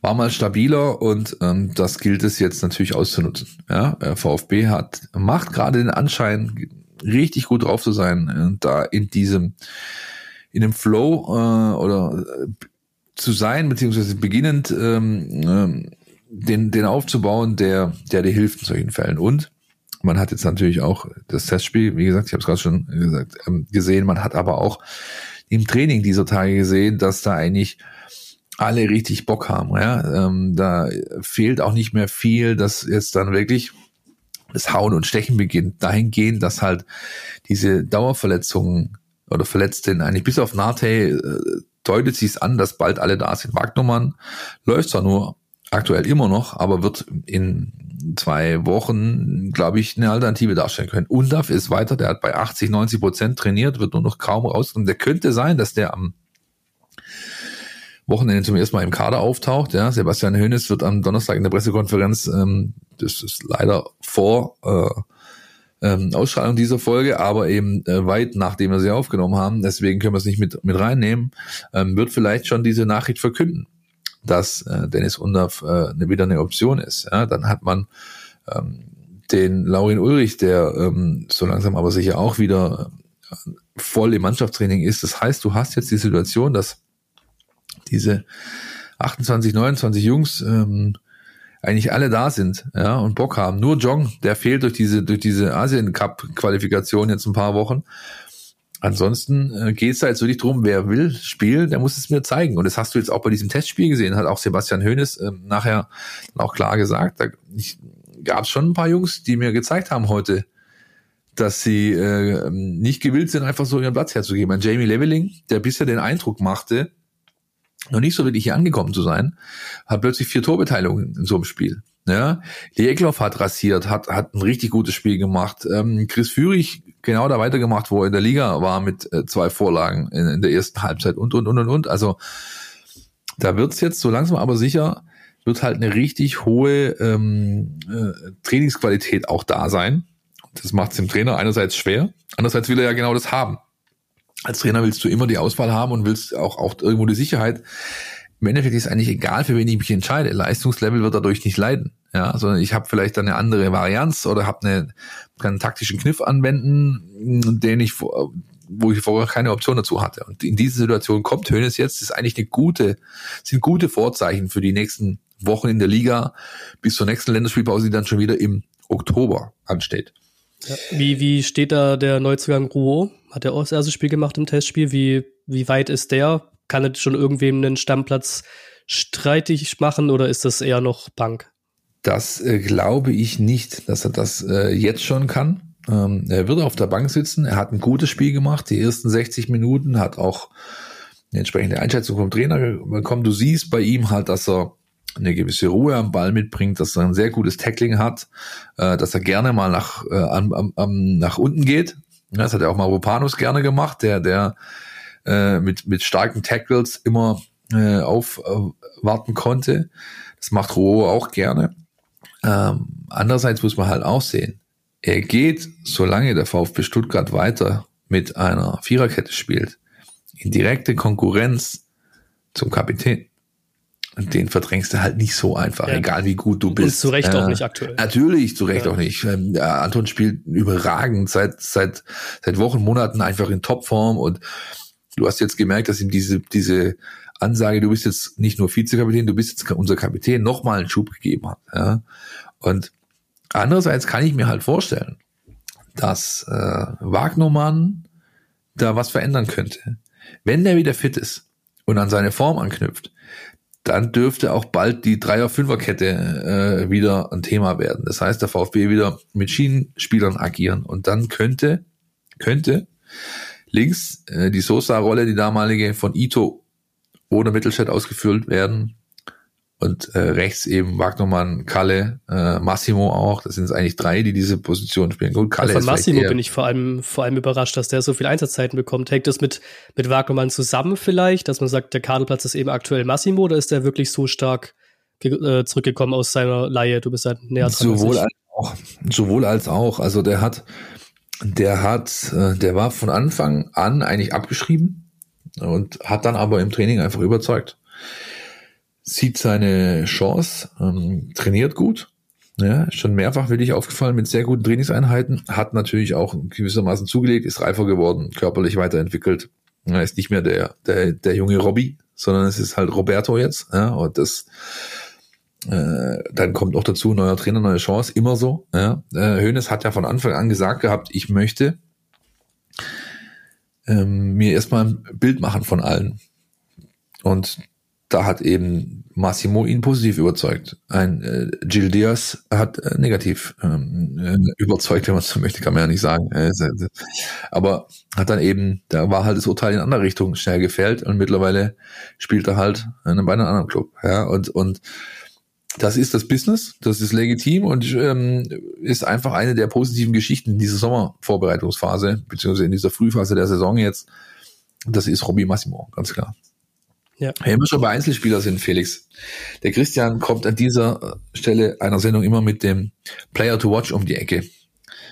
war mal stabiler und ähm, das gilt es jetzt natürlich auszunutzen. Ja, äh, VfB hat macht gerade den Anschein, richtig gut drauf zu sein, äh, da in diesem in dem Flow äh, oder äh, zu sein beziehungsweise beginnend ähm, äh, den den aufzubauen, der der dir hilft in solchen Fällen und man hat jetzt natürlich auch das Testspiel, wie gesagt, ich habe es gerade schon gesagt, ähm, gesehen. Man hat aber auch im Training dieser Tage gesehen, dass da eigentlich alle richtig Bock haben. Ja? Ähm, da fehlt auch nicht mehr viel, dass jetzt dann wirklich das Hauen und Stechen beginnt. Dahingehend, dass halt diese Dauerverletzungen oder Verletzten eigentlich bis auf Nate äh, deutet sich an, dass bald alle da sind. Wagnermann läuft zwar nur aktuell immer noch, aber wird in zwei Wochen, glaube ich, eine Alternative darstellen können. Undaf ist weiter, der hat bei 80, 90 Prozent trainiert, wird nur noch kaum raus. Und der könnte sein, dass der am Wochenende zum ersten Mal im Kader auftaucht. Ja, Sebastian Hoeneß wird am Donnerstag in der Pressekonferenz, ähm, das ist leider vor äh, ähm, Ausstrahlung dieser Folge, aber eben äh, weit nachdem wir sie aufgenommen haben, deswegen können wir es nicht mit, mit reinnehmen, ähm, wird vielleicht schon diese Nachricht verkünden, dass äh, Dennis Undorf äh, wieder eine Option ist. Ja, dann hat man ähm, den Laurin Ulrich, der ähm, so langsam aber sicher auch wieder äh, voll im Mannschaftstraining ist. Das heißt, du hast jetzt die Situation, dass diese 28, 29 Jungs ähm, eigentlich alle da sind, ja, und Bock haben. Nur Jong, der fehlt durch diese, durch diese Asien Cup Qualifikation jetzt ein paar Wochen. Ansonsten äh, geht es da jetzt wirklich drum, wer will spielen, der muss es mir zeigen. Und das hast du jetzt auch bei diesem Testspiel gesehen, hat auch Sebastian Hoeneß äh, nachher auch klar gesagt. Da gab es schon ein paar Jungs, die mir gezeigt haben heute, dass sie äh, nicht gewillt sind, einfach so ihren Platz herzugeben. Ein Jamie Leveling, der bisher den Eindruck machte, noch nicht so wirklich hier angekommen zu sein, hat plötzlich vier Torbeteiligungen in so einem Spiel. Ja, die Eckloff hat rasiert, hat, hat ein richtig gutes Spiel gemacht. Ähm, Chris Führig genau da weitergemacht, wo er in der Liga war mit äh, zwei Vorlagen in, in, der ersten Halbzeit und, und, und, und, und. Also da wird's jetzt so langsam aber sicher, wird halt eine richtig hohe ähm, äh, Trainingsqualität auch da sein. Das macht es dem Trainer einerseits schwer, andererseits will er ja genau das haben als Trainer willst du immer die Auswahl haben und willst auch, auch irgendwo die Sicherheit. Im Endeffekt ist eigentlich egal, für wen ich mich entscheide. Leistungslevel wird dadurch nicht leiden. Ja, sondern ich habe vielleicht eine andere Varianz oder habe eine, kann einen taktischen Kniff anwenden, den ich wo ich vorher keine Option dazu hatte. Und in diese Situation kommt Hönes jetzt, das ist eigentlich eine gute, sind gute Vorzeichen für die nächsten Wochen in der Liga bis zur nächsten Länderspielpause, die dann schon wieder im Oktober ansteht. Ja, wie, wie steht da der Neuzugang Rouault? Hat er auch das erste Spiel gemacht im Testspiel? Wie, wie weit ist der? Kann er schon irgendwem einen Stammplatz streitig machen oder ist das eher noch Bank? Das äh, glaube ich nicht, dass er das äh, jetzt schon kann. Ähm, er wird auf der Bank sitzen. Er hat ein gutes Spiel gemacht. Die ersten 60 Minuten hat auch eine entsprechende Einschätzung vom Trainer bekommen. Du siehst bei ihm halt, dass er eine gewisse Ruhe am Ball mitbringt, dass er ein sehr gutes Tackling hat, äh, dass er gerne mal nach, äh, am, am, nach unten geht. Das hat er auch mal Rupanus gerne gemacht, der, der äh, mit, mit starken Tackles immer äh, aufwarten äh, konnte. Das macht Roh auch gerne. Ähm, andererseits muss man halt auch sehen, er geht, solange der VfB Stuttgart weiter mit einer Viererkette spielt, in direkte Konkurrenz zum Kapitän. Und den verdrängst du halt nicht so einfach, ja. egal wie gut du bist. Und zu Recht äh, auch nicht aktuell. Natürlich, zu Recht ja. auch nicht. Ähm, Anton spielt überragend seit, seit, seit Wochen, Monaten einfach in Topform und du hast jetzt gemerkt, dass ihm diese, diese Ansage, du bist jetzt nicht nur Vizekapitän, du bist jetzt unser Kapitän, nochmal einen Schub gegeben hat. Ja? Und andererseits kann ich mir halt vorstellen, dass äh, Wagnermann da was verändern könnte. Wenn der wieder fit ist und an seine Form anknüpft, dann dürfte auch bald die Dreier-Fünfer-Kette äh, wieder ein Thema werden. Das heißt, der VfB wieder mit Schienenspielern agieren und dann könnte, könnte links äh, die Sosa-Rolle, die damalige von Ito oder Mittelstädt ausgefüllt werden und äh, rechts eben Wagnermann, Kalle, äh, Massimo auch. Das sind eigentlich drei, die diese Position spielen. Gut, Kalle ja, von Massimo bin ich vor allem, vor allem überrascht, dass der so viel Einsatzzeiten bekommt. Hängt das mit, mit Wagnermann zusammen vielleicht, dass man sagt, der Kaderplatz ist eben aktuell Massimo oder ist der wirklich so stark äh, zurückgekommen aus seiner Laie? Du bist halt näher dran. Sowohl als auch. Sowohl als auch. Also der hat, der hat, äh, der war von Anfang an eigentlich abgeschrieben und hat dann aber im Training einfach überzeugt sieht seine Chance, ähm, trainiert gut. Ja, schon mehrfach wirklich aufgefallen mit sehr guten Trainingseinheiten, hat natürlich auch gewissermaßen zugelegt, ist reifer geworden, körperlich weiterentwickelt. Er ist nicht mehr der, der, der junge Robby, sondern es ist halt Roberto jetzt. Ja, und das äh, dann kommt auch dazu, neuer Trainer, neue Chance, immer so. Ja. Äh, Hoeneß hat ja von Anfang an gesagt gehabt, ich möchte ähm, mir erstmal ein Bild machen von allen. Und da hat eben Massimo ihn positiv überzeugt. Ein äh, Gil Diaz hat äh, negativ ähm, äh, überzeugt, wenn man so möchte, kann man ja nicht sagen. Äh, aber hat dann eben, da war halt das Urteil in andere Richtung schnell gefällt und mittlerweile spielt er halt bei einem anderen Club. Ja, und, und das ist das Business, das ist legitim und ähm, ist einfach eine der positiven Geschichten in dieser Sommervorbereitungsphase, beziehungsweise in dieser Frühphase der Saison jetzt. Das ist Robbie Massimo, ganz klar. Ja. Wenn wir schon bei Einzelspieler sind, Felix. Der Christian kommt an dieser Stelle einer Sendung immer mit dem Player to Watch um die Ecke.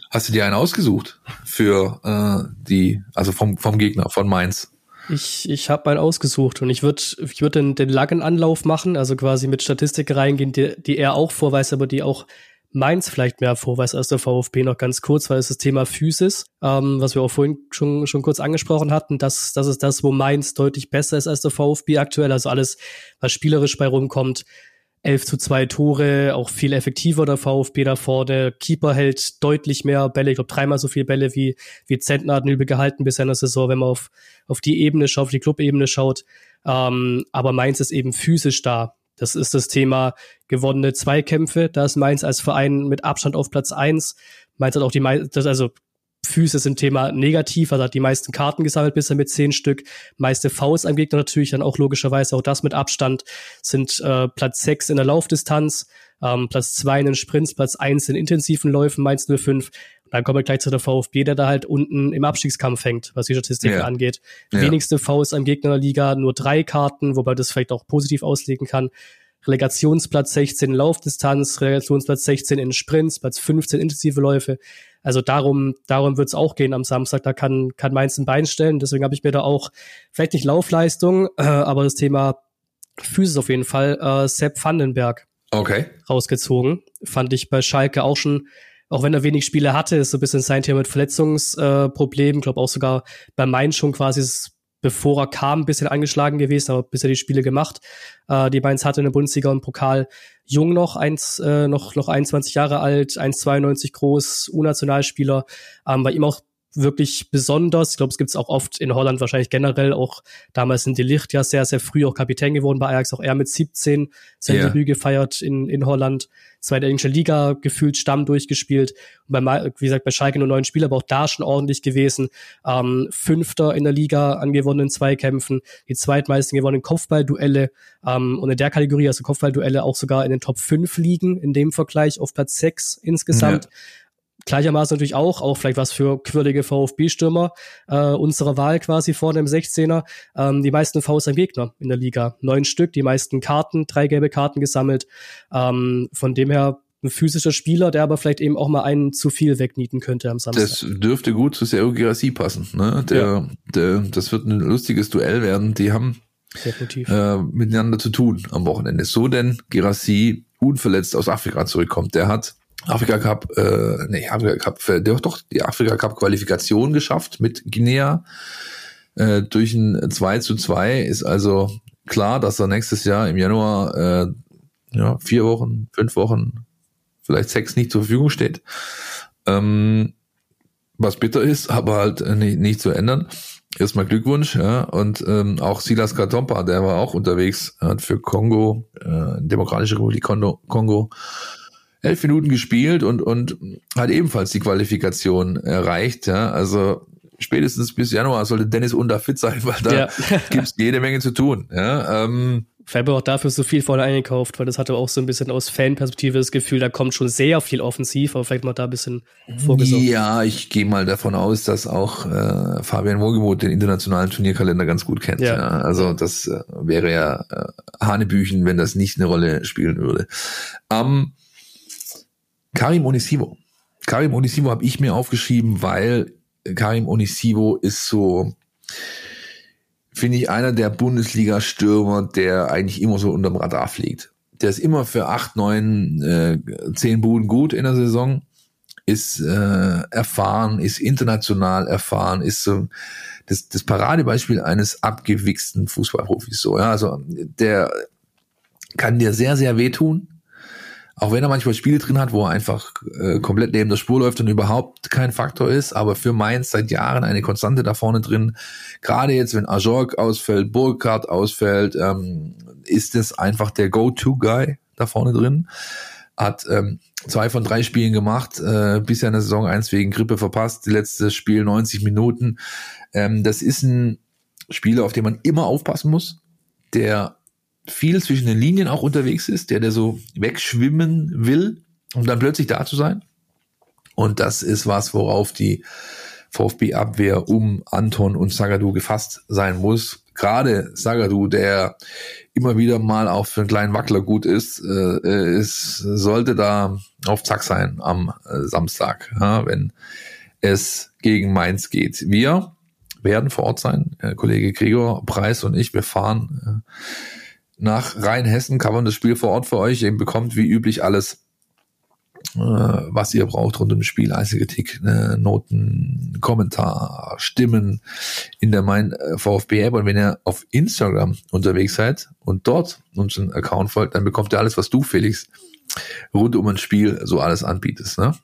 Hast du dir einen ausgesucht für äh, die, also vom, vom Gegner, von Mainz? Ich, ich habe einen ausgesucht und ich würde ich würd den, den langen Anlauf machen, also quasi mit Statistik reingehen, die, die er auch vorweist, aber die auch Mainz vielleicht mehr vorweist als der VfB noch ganz kurz, weil es das Thema Physis, ähm, was wir auch vorhin schon, schon kurz angesprochen hatten, das, das ist das, wo Mainz deutlich besser ist als der VfB aktuell. Also alles, was spielerisch bei rumkommt, 11 zu 2 Tore, auch viel effektiver der VfB da vorne. Keeper hält deutlich mehr Bälle, ich glaube dreimal so viele Bälle wie, wie Zentner hat Nübel gehalten bisher in der Saison, wenn man auf, auf die Ebene schaut, auf die Clubebene schaut. Ähm, aber Mainz ist eben physisch da. Das ist das Thema gewonnene Zweikämpfe. Da ist Mainz als Verein mit Abstand auf Platz eins. Mainz hat auch die, das also Füße sind Thema negativ, also hat die meisten Karten gesammelt bisher mit zehn Stück, meiste Fouls am Gegner natürlich, dann auch logischerweise auch das mit Abstand, sind äh, Platz sechs in der Laufdistanz, ähm, Platz zwei in den Sprints, Platz eins in intensiven Läufen, Mainz 05. Und dann kommen wir gleich zu der VfB, der da halt unten im Abstiegskampf hängt, was die Statistiken ja. angeht. Ja. Wenigste Fouls am Gegner der Liga, nur drei Karten, wobei das vielleicht auch positiv auslegen kann. Relegationsplatz 16 in Laufdistanz, Relegationsplatz 16 in Sprints, Platz 15 intensive Läufe. Also darum, darum wird es auch gehen am Samstag. Da kann, kann Mainz ein Bein stellen. Deswegen habe ich mir da auch vielleicht nicht Laufleistung, äh, aber das Thema Physis auf jeden Fall, äh, Sepp Vandenberg okay. rausgezogen. Fand ich bei Schalke auch schon, auch wenn er wenig Spiele hatte, ist so ein bisschen sein Thema mit Verletzungsproblemen. Äh, glaube auch sogar bei Mainz schon quasi bevor er kam, ein bisschen angeschlagen gewesen, aber bisher die Spiele gemacht. Äh, die Mainz hatte in der Bundesliga und Pokal jung noch, eins, äh, noch, noch 21 Jahre alt, 1,92 groß, U-Nationalspieler, ähm, bei ihm auch wirklich besonders. Ich glaube, es gibt es auch oft in Holland wahrscheinlich generell. Auch damals in De Licht ja sehr, sehr früh auch Kapitän geworden bei Ajax. Auch er mit 17 sein yeah. Debüt gefeiert in, in Holland. Zweite englische Liga gefühlt Stamm durchgespielt. Und bei, wie gesagt, bei Schalke nur neun Spieler, aber auch da schon ordentlich gewesen. Ähm, Fünfter in der Liga an gewonnenen Zweikämpfen. Die zweitmeisten gewonnenen Kopfballduelle. Ähm, und in der Kategorie, also Kopfballduelle, auch sogar in den Top 5 liegen. In dem Vergleich auf Platz 6 insgesamt. Ja gleichermaßen natürlich auch, auch vielleicht was für quirlige VfB-Stürmer äh, unserer Wahl quasi vorne im 16er, ähm, die meisten Vs am Gegner in der Liga. Neun Stück, die meisten Karten, drei gelbe Karten gesammelt. Ähm, von dem her ein physischer Spieler, der aber vielleicht eben auch mal einen zu viel wegnieten könnte am Samstag. Das dürfte gut zu Sergio Girassi passen. Ne? Der, ja. der, das wird ein lustiges Duell werden. Die haben Definitiv. Äh, miteinander zu tun am Wochenende. So denn Girassi unverletzt aus Afrika zurückkommt. Der hat Afrika Cup, äh, nee, Afrika Cup, äh, doch, doch die Afrika Cup Qualifikation geschafft mit Guinea. Äh, durch ein 2 zu 2 ist also klar, dass er nächstes Jahr im Januar äh, ja, vier Wochen, fünf Wochen, vielleicht sechs nicht zur Verfügung steht. Ähm, was bitter ist, aber halt nicht, nicht zu ändern. Erstmal Glückwunsch, ja. Und ähm, auch Silas Katompa, der war auch unterwegs, hat für Kongo, äh, Demokratische Republik Kongo, Kongo elf Minuten gespielt und, und hat ebenfalls die Qualifikation erreicht. Ja? Also spätestens bis Januar sollte Dennis unter fit sein, weil da ja. gibt's jede Menge zu tun. Ja? Ähm, Vielleicht auch dafür so viel vorne eingekauft, weil das hatte auch so ein bisschen aus Fanperspektive das Gefühl, da kommt schon sehr viel offensiv, aber vielleicht mal da ein bisschen vorgesorgt. Ja, ich gehe mal davon aus, dass auch äh, Fabian Wohlgemuth den internationalen Turnierkalender ganz gut kennt. Ja. ja. Also das äh, wäre ja äh, Hanebüchen, wenn das nicht eine Rolle spielen würde. Ähm, Karim Onisivo. Karim Onisivo habe ich mir aufgeschrieben, weil Karim Onisivo ist so, finde ich, einer der Bundesliga-Stürmer, der eigentlich immer so unterm Radar fliegt. Der ist immer für acht, neun, äh, zehn Buden gut in der Saison, ist äh, erfahren, ist international erfahren, ist so das, das Paradebeispiel eines abgewichsten Fußballprofis. So, ja, also der kann dir sehr, sehr wehtun auch wenn er manchmal Spiele drin hat, wo er einfach äh, komplett neben der Spur läuft und überhaupt kein Faktor ist, aber für Mainz seit Jahren eine Konstante da vorne drin. Gerade jetzt, wenn Ajorg ausfällt, Burkhardt ausfällt, ähm, ist es einfach der Go-To-Guy da vorne drin. Hat ähm, zwei von drei Spielen gemacht, äh, bisher in der Saison eins wegen Grippe verpasst, die letzte Spiel 90 Minuten. Ähm, das ist ein Spieler, auf den man immer aufpassen muss, der viel zwischen den Linien auch unterwegs ist, der der so wegschwimmen will, um dann plötzlich da zu sein. Und das ist was, worauf die VfB-Abwehr um Anton und Sagadu gefasst sein muss. gerade Sagadu, der immer wieder mal auch für einen kleinen Wackler gut ist, äh, ist sollte da auf Zack sein am äh, Samstag, ja, wenn es gegen Mainz geht. Wir werden vor Ort sein, äh, Kollege Gregor Preis und ich, wir fahren äh, nach Rheinhessen, covern das Spiel vor Ort für euch. Ihr bekommt wie üblich alles äh, was ihr braucht rund um das Spiel, Einzelkritik, äh, Noten, Kommentar, Stimmen in der Mein äh, VfB App und wenn ihr auf Instagram unterwegs seid und dort unseren Account folgt, dann bekommt ihr alles, was du, Felix, rund um ein Spiel so alles anbietest, ne?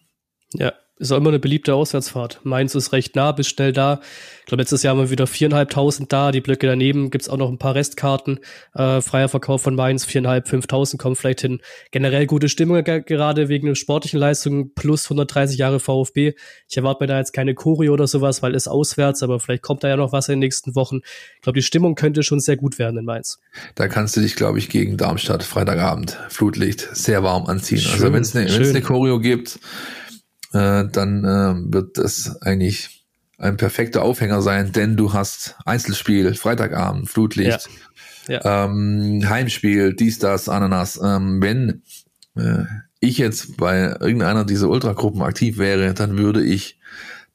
Ja, ist auch immer eine beliebte Auswärtsfahrt. Mainz ist recht nah, bist schnell da. Ich glaube, letztes Jahr haben wir wieder viereinhalbtausend da. Die Blöcke daneben gibt's auch noch ein paar Restkarten. Äh, freier Verkauf von Mainz, viereinhalb, fünftausend kommen vielleicht hin. Generell gute Stimmung gerade wegen der sportlichen Leistung plus 130 Jahre VfB. Ich erwarte mir da jetzt keine Choreo oder sowas, weil es auswärts, aber vielleicht kommt da ja noch was in den nächsten Wochen. Ich glaube, die Stimmung könnte schon sehr gut werden in Mainz. Da kannst du dich, glaube ich, gegen Darmstadt Freitagabend Flutlicht sehr warm anziehen. Also schön, also wenn es eine, eine Choreo gibt, äh, dann äh, wird das eigentlich ein perfekter Aufhänger sein, denn du hast Einzelspiel, Freitagabend, Flutlicht, ja. Ja. Ähm, Heimspiel, dies, das, Ananas. Ähm, wenn äh, ich jetzt bei irgendeiner dieser Ultragruppen aktiv wäre, dann würde ich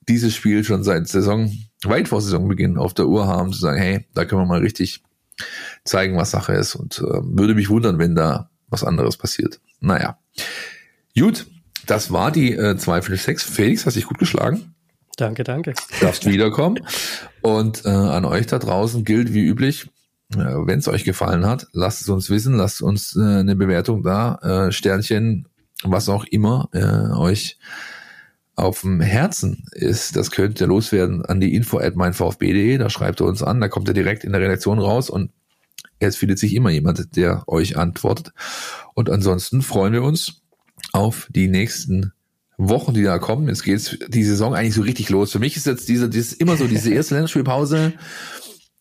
dieses Spiel schon seit Saison, weit vor Saisonbeginn auf der Uhr haben, zu sagen, hey, da können wir mal richtig zeigen, was Sache ist und äh, würde mich wundern, wenn da was anderes passiert. Naja. Gut, das war die äh, 256. Felix, hast dich gut geschlagen. Danke, danke. Darfst wiederkommen. Und äh, an euch da draußen gilt wie üblich, äh, wenn es euch gefallen hat, lasst es uns wissen, lasst uns äh, eine Bewertung da, äh, Sternchen, was auch immer äh, euch auf dem Herzen ist, das könnt ihr loswerden an die info at meinvfb.de, da schreibt ihr uns an, da kommt ihr direkt in der Redaktion raus und es findet sich immer jemand, der euch antwortet. Und ansonsten freuen wir uns, auf die nächsten Wochen, die da kommen. Jetzt geht die Saison eigentlich so richtig los. Für mich ist jetzt diese, das ist immer so diese erste Länderspielpause.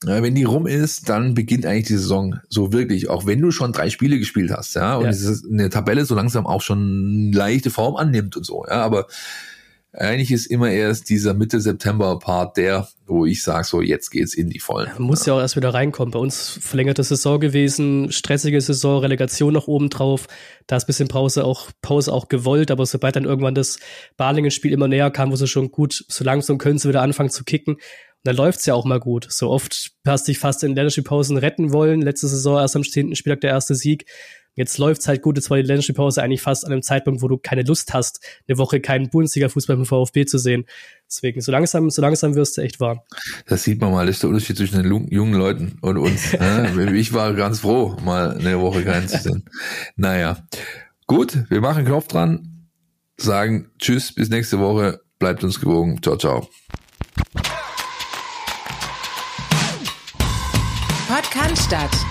Wenn die rum ist, dann beginnt eigentlich die Saison so wirklich, auch wenn du schon drei Spiele gespielt hast, ja, und ja. eine Tabelle so langsam auch schon leichte Form annimmt und so, ja, aber eigentlich ist immer erst dieser Mitte September Part der, wo ich sage, so jetzt geht's in die Vollen. Man muss ja auch erst wieder reinkommen. Bei uns verlängerte Saison gewesen, stressige Saison, Relegation nach oben drauf. Da ist bisschen Pause auch, Pause auch gewollt, aber sobald dann irgendwann das Balingen-Spiel immer näher kam, wo sie schon gut, so langsam können sie wieder anfangen zu kicken. Und dann läuft's ja auch mal gut. So oft hast du dich fast in Länderspielpausen retten wollen. Letzte Saison erst am 10. Spieltag der erste Sieg. Jetzt läuft's halt gut, jetzt war die Länderspielpause eigentlich fast an einem Zeitpunkt, wo du keine Lust hast, eine Woche keinen Bundesliga-Fußball vom VfB zu sehen. Deswegen, so langsam, so langsam wirst du echt warm. Das sieht man mal, das ist der Unterschied zwischen den jungen Leuten und uns. ne? Ich war ganz froh, mal eine Woche keinen zu sehen. Naja, gut, wir machen Knopf dran, sagen Tschüss, bis nächste Woche, bleibt uns gewogen. Ciao, ciao. Podcast statt